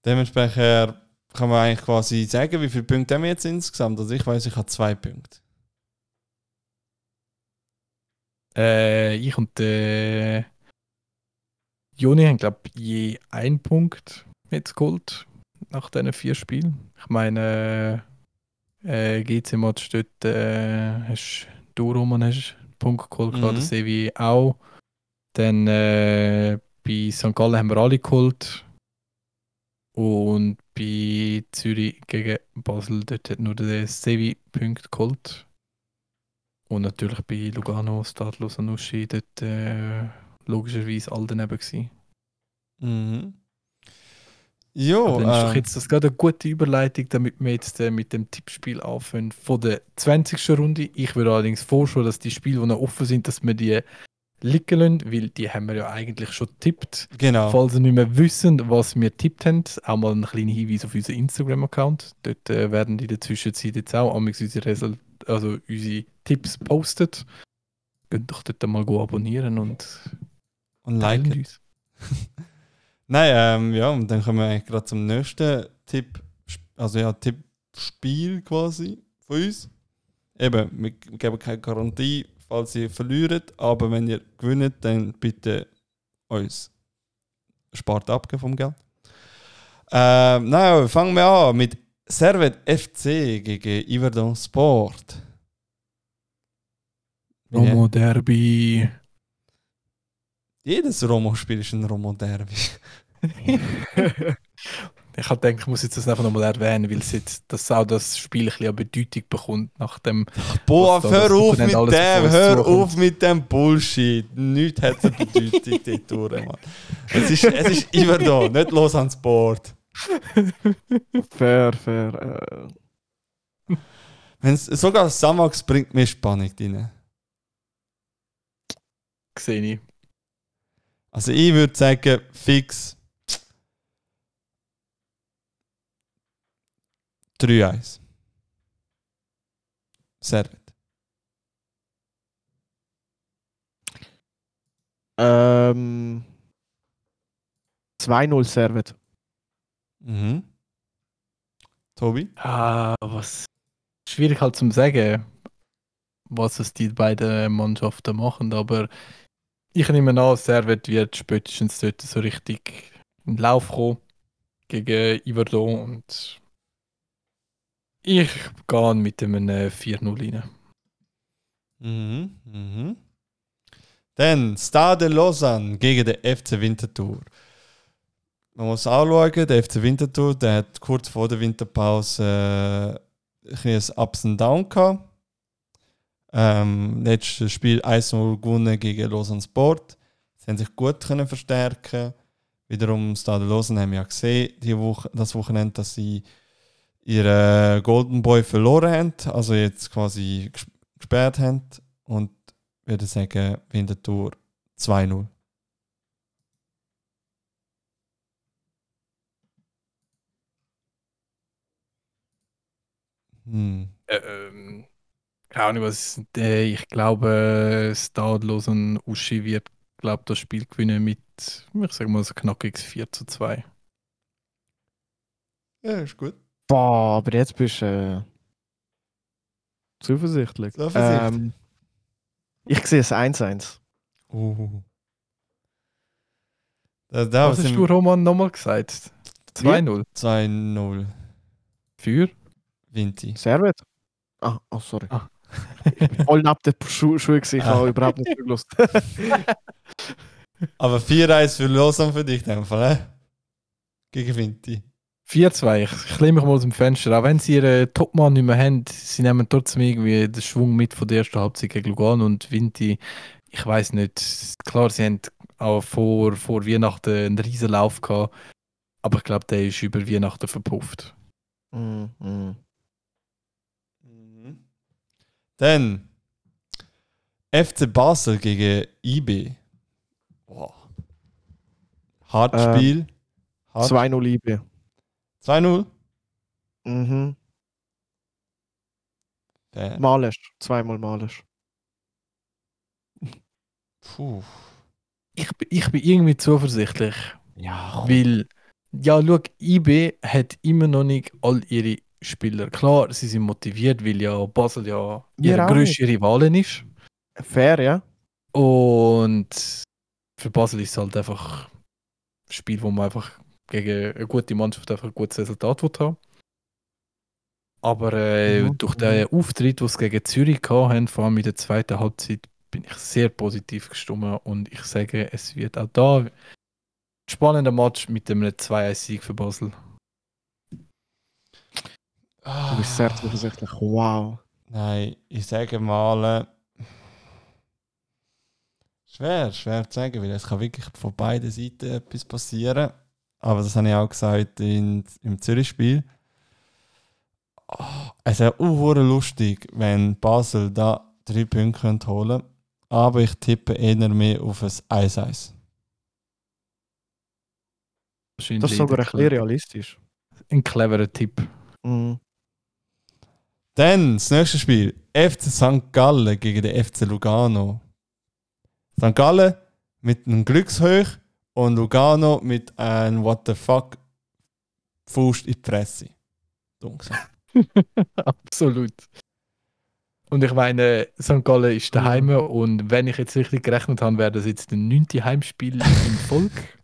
dementsprechend kann man eigentlich quasi sagen, wie viele Punkte haben wir jetzt insgesamt. Also ich weiß, ich habe zwei Punkte. Äh, ich und der Joni haben, glaube ich, je einen Punkt jetzt geholt nach diesen vier Spielen. Ich meine, äh, GC-Match dort äh, hast du, Roman, hast einen Punkt geholt, Mhm. der Sevi auch. Dann äh, bei St. Gallen haben wir alle geholt. Und bei Zürich gegen Basel, dort hat nur der Sevi Punkt geholt. Und natürlich bei Lugano, Stade Lausanne-Uschi, dort äh, logischerweise all daneben gewesen. Mhm. Jo, Dann ist doch äh, jetzt das gerade eine gute Überleitung, damit wir jetzt äh, mit dem Tippspiel anfangen von der 20. Runde. Ich würde allerdings vorschlagen, dass die Spiele, die noch offen sind, dass wir die liegen lassen, weil die haben wir ja eigentlich schon getippt. genau. Falls ihr nicht mehr wissen, was wir tippt haben, auch mal einen kleinen Hinweis auf unseren Instagram-Account. Dort äh, werden die in der Zwischenzeit jetzt auch unsere, Result also unsere Tipps postet. Könnt doch dort mal abonnieren und Und liken. uns. Nein, ähm, ja, und dann kommen wir eigentlich gerade zum nächsten Tipp, also ja, Tippspiel quasi von uns. Eben, wir geben keine Garantie, falls ihr verliert, aber wenn ihr gewinnt, dann bitte uns spart abgeben vom Geld. Ähm, nein, fangen wir an mit Servet FC gegen Iverdon Sport. Romo Derby. Jedes Romo-Spiel ist ein Romo-Derby. Ich habe gedacht, ich muss jetzt das einfach nochmal erwähnen, weil jetzt, dass auch das Spiel ein bisschen an Bedeutung bekommt nach dem. Boah, da hör auf mit dem, hör auf mit dem Bullshit. Nichts hat eine Bedeutung dort Mann. Es ist, es ist immer da, nicht los ans Board. Fair, fair. Äh, Wenn's, sogar Samax bringt mir Spannung rein. Sehe ich. Also ich würde sagen, fix 3-1. Servet. ähm, 2-0 Servet. Mhm. Tobi? Ah, was. Schwierig halt zum sagen, was es die beiden Mannschaften machen, aber ich nehme an, Servet wird spätestens dort so richtig in den Lauf kommen gegen Iverdon und ich gehe mit einem äh, 4-0 rein. Mhm, mhm. Dann Stade Lausanne gegen den FC Winterthur. Man muss anschauen, der FC Winterthur der hat kurz vor der Winterpause äh, ein Ups und Down gehabt. Ähm, letztes Spiel 1-0 gewonnen gegen Lausanne Sport. Sie haben sich gut können verstärken. Wiederum Stade Lausanne haben wir ja gesehen, die Woche, das Wochenende, dass sie ihren Golden Boy verloren haben. Also jetzt quasi ges- gesperrt haben. Und würde sagen, Winterthur 2-0. Hm. Ähm, keine Ahnung, was. Äh, ich glaube, Stadlos und Uschi wird, glaube das Spiel gewinnen mit, ich sage mal, so knackiges 4 zu 2. Ja, ist gut. Boah, aber jetzt bist du äh, zuversichtlich. Zuversichtlich. Ähm, ich sehe es 1-1. Uh. Da, da Was hast du, Roman, nochmal gesagt? 2-0 2-0. für? Vinti. Servet? Ah, oh, sorry. Ah. Voll ab der Schu Schuhe gewesen, ich Ah. habe überhaupt nicht zugelassen. Aber 4-1 für Lausanne für dich in dem Fall, äh? Gegen Vinti. 4-2, ich, ich lehne mich mal aus dem Fenster. Auch wenn sie ihren Topmann nicht mehr haben, sie nehmen trotzdem irgendwie den Schwung mit von der ersten Halbzeit gegen Lugano und Vinti. Ich weiß nicht. Klar, sie haben auch vor, vor Weihnachten einen riesen Lauf gehabt, aber ich glaube, der ist über Weihnachten verpufft. Mm, mm. Dann FC Basel gegen IB. Boah. Hartspiel. Hart. 2-0 Liebe. 2-0. Mhm. Malisch. Zweimal Malisch. Puh. Ich, bin- ich bin irgendwie zuversichtlich, Ja, weil, ja, schau, IB hat immer noch nicht all ihre Spieler. Klar, sie sind motiviert, weil ja Basel ja ihre auch grösste Rivalin ist. Fair, ja. Und für Basel ist es halt einfach ein Spiel, wo man einfach gegen eine gute Mannschaft einfach ein gutes Resultat haben. Aber äh, Mhm, durch den Auftritt, den sie gegen Zürich gehabt haben, vor allem in der zweiten Halbzeit, bin ich sehr positiv gestimmt und ich sage, es wird auch da ein spannender Match mit einem 2-1-Sieg für Basel. Du bist sehr zuversichtlich. Wow. Nein, ich sage mal. Äh, schwer, schwer zu sagen, weil es kann wirklich von beiden Seiten etwas passieren. aber das habe ich auch gesagt in, im Zürich-Spiel. Oh, es wäre auch lustig, wenn Basel da drei Punkte könnte holen aber ich tippe eher mehr auf ein 1-1. Das ist sogar ein bisschen realistisch. Ein cleverer Tipp. Mhm. Dann das nächste Spiel: FC St. Gallen gegen den FC Lugano. St. Gallen mit einem Glückshoch und Lugano mit einem What the fuck Fuß in die Fresse. Gesagt. Absolut. Und ich meine, St. Gallen ist daheim und wenn ich jetzt richtig gerechnet habe, wäre das jetzt das neunte Heimspiel im Volk.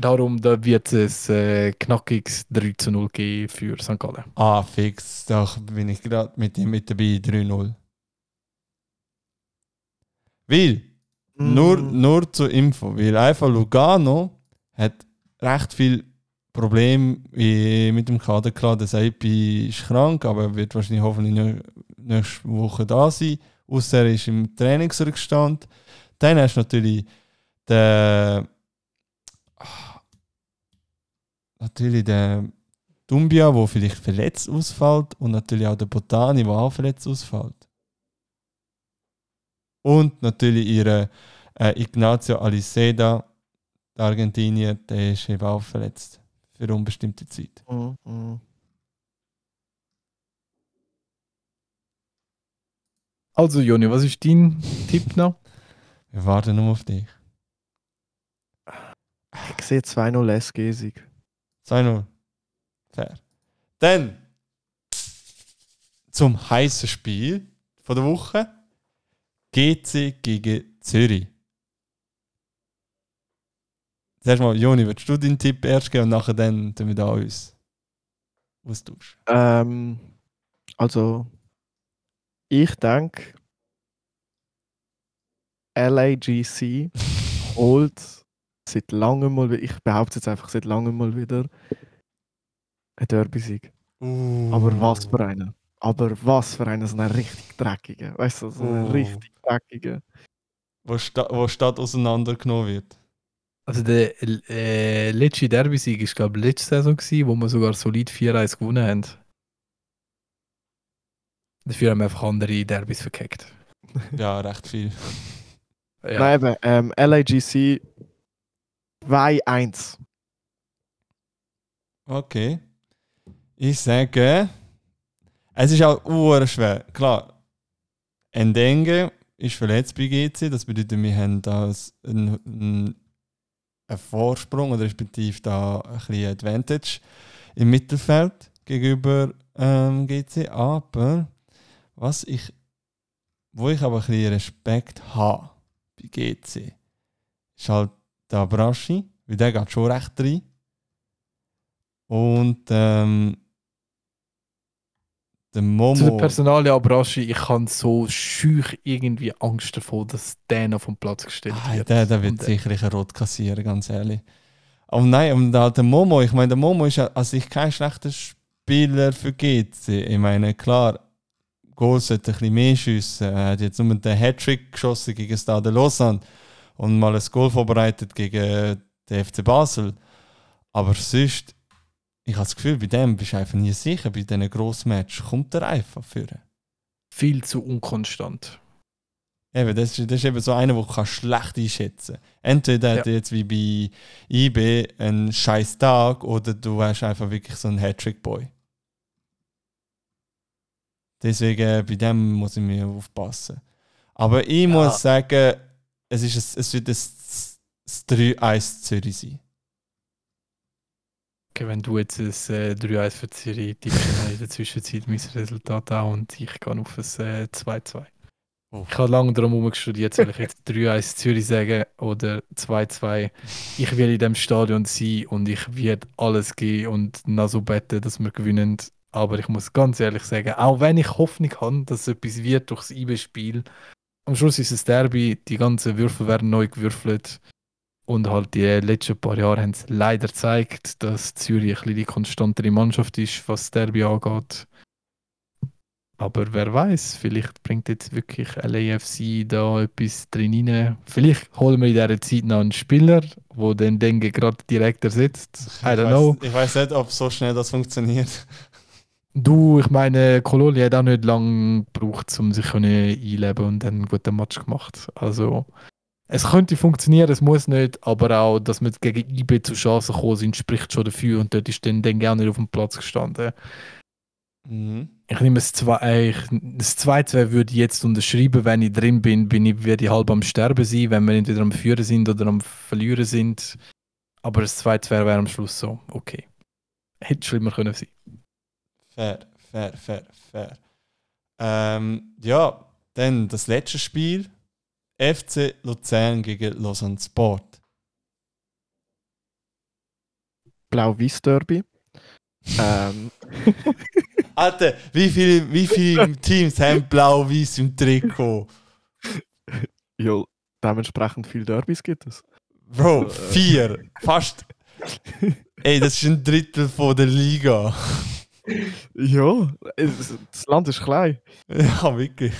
Darum da wird es äh, knackiges 3 zu 0 geben für St. Gallen. Ah, fix. Da bin ich gerade mit ihm mit dabei 3-0. Weil, nur, Mm. nur zur Info, weil einfach Lugano hat recht viel Probleme wie- mit dem Kader. Klar, der Seipi ist krank, aber er wird wahrscheinlich hoffentlich nä- nächste Woche da sein. Ausser er ist im Trainingsrückstand. Dann hast du natürlich den. Ah, Natürlich den Dumbia, der vielleicht verletzt ausfällt. Und natürlich auch der Botani, der auch verletzt ausfällt. Und natürlich ihre äh, Ignacio Aliseda, der Argentinier, der ist eben auch verletzt. Für unbestimmte Zeit. Mhm. Mhm. Also, Joni, was ist dein Tipp noch? Wir warten nur auf dich. Ich sehe 2-0 SG-Sieg. 2-0. Fair. Dann zum heißen Spiel von der Woche. GC gegen Zürich. Zuerst mal, Joni, würdest du deinen Tipp erst geben und nachher dann tun wir da uns austauschen? Ähm, also, ich denke, LAGC holt seit langem mal, ich behaupte jetzt einfach seit langem mal wieder, ein Derby-Sieg. Aber was für einen? Aber was für einen, so einen richtig dreckigen. Weißt du, so einen Oh. richtig dreckigen. Wo, sta wo Stadt auseinandergenommen wird. Also, der äh, letzte Derby-Sieg war, glaube ich, letzte Saison, gewesen, wo wir sogar solid 4-1 gewonnen haben. Dafür haben wir einfach andere Derbys verkackt. Ja, recht viel. Ja. Nein, eben, ähm, LAGC 2-1. Okay. Ich sage, es ist auch uhr schwer. Klar, Endenge ist verletzt bei GC. Das bedeutet, wir haben da einen, einen Vorsprung oder respektive da ein bisschen Advantage im Mittelfeld gegenüber ähm, GC. Aber was ich, wo ich aber ein bisschen Respekt habe bei GC, ist halt der Braschi, weil der geht schon recht rein. Und ähm, der Zu der Momo. Personalie Abraschi, ich habe so schüch irgendwie Angst davor, dass der noch vom Platz gestellt Ah, wird. der, der wird Und, äh, sicherlich ein Rot kassieren, ganz ehrlich. Aber nein, und da der Momo, ich meine, der Momo ist an sich kein schlechter Spieler für GC. Ich meine, klar, Goal sollte ein bisschen mehr schiessen. Er hat jetzt nur den Hattrick geschossen gegen Stade Lausanne und mal ein Goal vorbereitet gegen den FC Basel. Aber sonst, ich habe das Gefühl, bei dem bist du einfach nie sicher. Bei diesen Grossmatch kommt er einfach führen. viel zu unkonstant. Eben, das, ist, das ist eben so einer, den du schlecht einschätzen kannst. Entweder hat er jetzt wie bei IB einen scheiß Tag oder du hast einfach wirklich so einen Hattrick-Boy. Deswegen äh, bei dem muss ich mir aufpassen. Aber ich Ja. muss sagen, es, ist ein, es wird ein, ein 3-1 Zürich sein. Okay, wenn du jetzt ein äh, 3-1 für Zürich tippst, dann in der Zwischenzeit mein Resultat auch und ich gehe auf ein äh, 2-2. Oh. Ich habe lange darum herumgestudiert, soll ich jetzt 3-1 Zürich sagen oder 2-2. Ich will in dem Stadion sein und ich werde alles geben und noch so beten, dass wir gewinnen. Aber ich muss ganz ehrlich sagen, auch wenn ich Hoffnung habe, dass es etwas wird durchs IB-Spiel, am Schluss ist es Derby, die ganzen Würfel werden neu gewürfelt. Und halt die letzten paar Jahre haben es leider gezeigt, dass Zürich ein bisschen die konstantere Mannschaft ist, was das Derby angeht. Aber wer weiß, vielleicht bringt jetzt wirklich LAFC da etwas drin rein. Vielleicht holen wir in dieser Zeit noch einen Spieler, der dann denke gerade direkt ersetzt. I don't ich know. Ich weiß nicht, ob so schnell das funktioniert. Du, ich meine, Kololi hat auch nicht lange gebraucht, um sich einleben und dann einen guten Match gemacht. Also, es könnte funktionieren, es muss nicht, aber auch, dass wir gegen IB zu Chancen gekommen sind, spricht schon dafür und dort ist dann, dann gerne nicht auf dem Platz gestanden. Mhm. Ich nehme es zwei, äh, das 2-2 würde ich jetzt unterschreiben, wenn ich drin bin, bin ich, werde ich halb am Sterben sein, wenn wir entweder am Führen sind oder am Verlieren sind. Aber das 2-2 wäre am Schluss so, okay. Hätte schlimmer können sein. Fair, fair, fair, fair. Ähm, ja, dann das letzte Spiel. FC Luzern gegen Lausanne Sport. Blau-Weiß-Derby. ähm, Alter, wie viele, wie viele Teams haben blau-weiß im Trikot? ja, dementsprechend viele Derbys gibt es. Bro, vier. Fast. Ey, das ist ein Drittel von der Liga. Ja, es- das Land ist klein. ja, wirklich.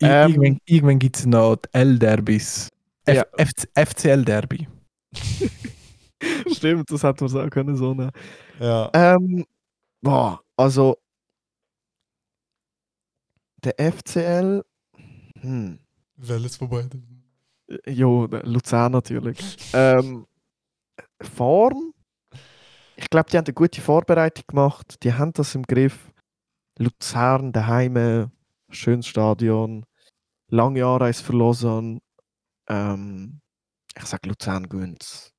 Ähm, irgendwann irgendwann gibt es noch die L-Derbys. Ja. FC FCL-Derby. Stimmt, das hätte man sagen können. So ne. Ja. ähm, boah, also der FCL, hm, Welches von beiden? jo, Luzern natürlich. ähm, Form, ich glaube, die haben eine gute Vorbereitung gemacht. Die haben das im Griff. Luzern daheim, schönes Stadion, lange Jahre eins für Lausanne. Ähm, ich sage Luzern gönnt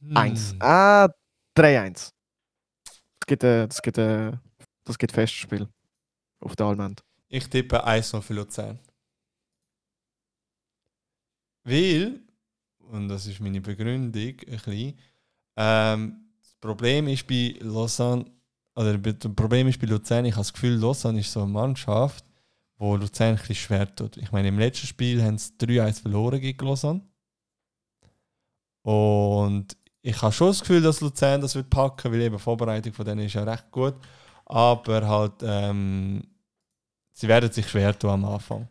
Hm. Eins. Ah, 3-1. Das gibt, äh, das gibt, äh, das gibt Festspiel. Auf der Allmend. Ich tippe 1-0 für Luzern. Weil, und das ist meine Begründung, ein bisschen, ähm, das Problem ist bei Lausanne, oder das Problem ist bei Luzern, ich habe das Gefühl, Lausanne ist so eine Mannschaft, wo Luzern ein bisschen schwer tut. Ich meine, im letzten Spiel haben sie 3-1 verloren gegen Lausanne. Und ich habe schon das Gefühl, dass Luzern das wird packen, weil eben die Vorbereitung von denen ist ja recht gut. Aber halt, ähm, sie werden sich schwer tun am Anfang.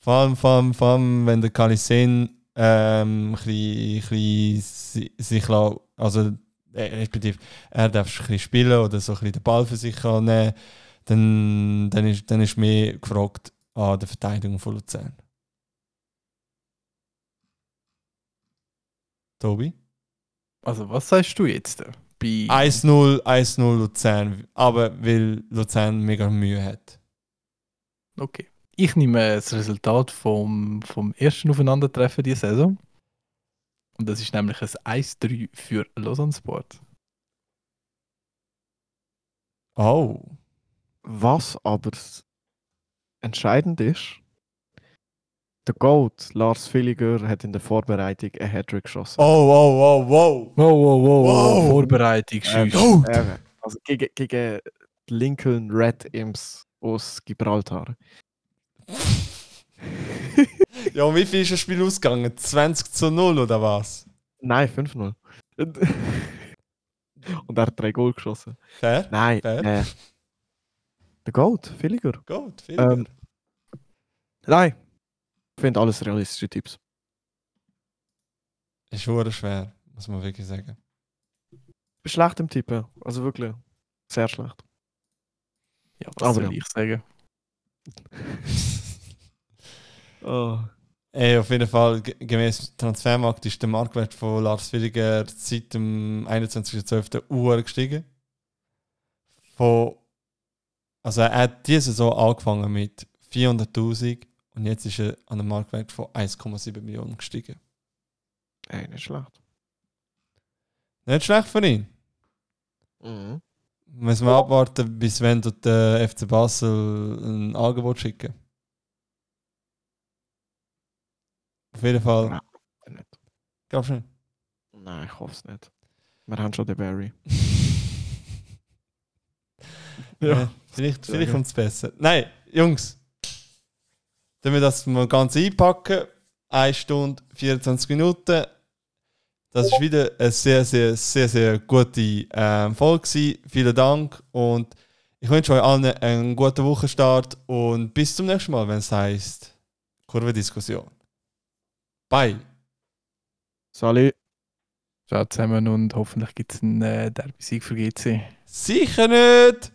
Vor allem, vor allem, vor allem wenn der Kalisen ähm, ein bisschen, ein bisschen si- sich also äh, respektive er darf ein bisschen spielen oder so ein bisschen den Ball für sich nehmen, dann, dann, ist, dann ist mehr gefragt an der Verteidigung von Luzern. Tobi? Also, was sagst du jetzt? da? Bei 1-0, 1-0 Luzern, aber weil Luzern mega Mühe hat. Okay. Ich nehme das Resultat vom, vom ersten Aufeinandertreffen dieser Saison. Und das ist nämlich ein 1-3 für Lausanne Sport. Oh. Was aber entscheidend ist, der Goat, Lars Villiger, hat in der Vorbereitung einen Hattrick geschossen. Oh, oh, oh, wow. Wow, wow, wow, Wow. Vorbereitung, Ähm, Schüss. Goat! Eben, also gegen, gegen Lincoln Red Imps aus Gibraltar. Ja, und wie viel ist das Spiel ausgegangen? 20 zu 0 oder was? Nein, 5-0. Und er hat drei Goal geschossen. Fair? Nein, Fair. äh, der Goat, Villiger. Gut, viel Ähm, Nein, ich finde alles realistische Tipps. Ist schon schwer, muss man wirklich sagen. Ich bin schlecht im Tippen, also wirklich sehr schlecht. Ja, was Aber soll ja. ich sagen? Oh. Ey, auf jeden Fall, ge- gemäß Transfermarkt ist der Marktwert von Lars Williger seit dem 21.12. Uhr gestiegen. Von, also er hat diese Saison angefangen mit 400.000 und jetzt ist er an einem Marktwert von 1,7 Millionen gestiegen. Ey, nicht schlecht. Nicht schlecht für ihn. Mhm. Müssen wir abwarten, bis wenn der FC Basel ein Angebot schicken. Auf jeden Fall. Nein. Nicht. Glaubst du nicht? Nein, ich hoffe es nicht. Wir haben schon den Barry. Ja. Vielleicht, vielleicht Ja. kommt es besser. Nein, Jungs. Dann wir das mal ganz einpacken. 1 Stunde, 24 Minuten. Das ist wieder eine sehr, sehr, sehr, sehr gute ähm, Folge. gewesen. Vielen Dank. Und Ich wünsche euch allen einen guten Wochenstart und bis zum nächsten Mal, wenn es heißt Kurvendiskussion. Bye. Salut. Ciao zusammen und hoffentlich gibt es einen äh, Derby-Sieg für GC. Sicher nicht!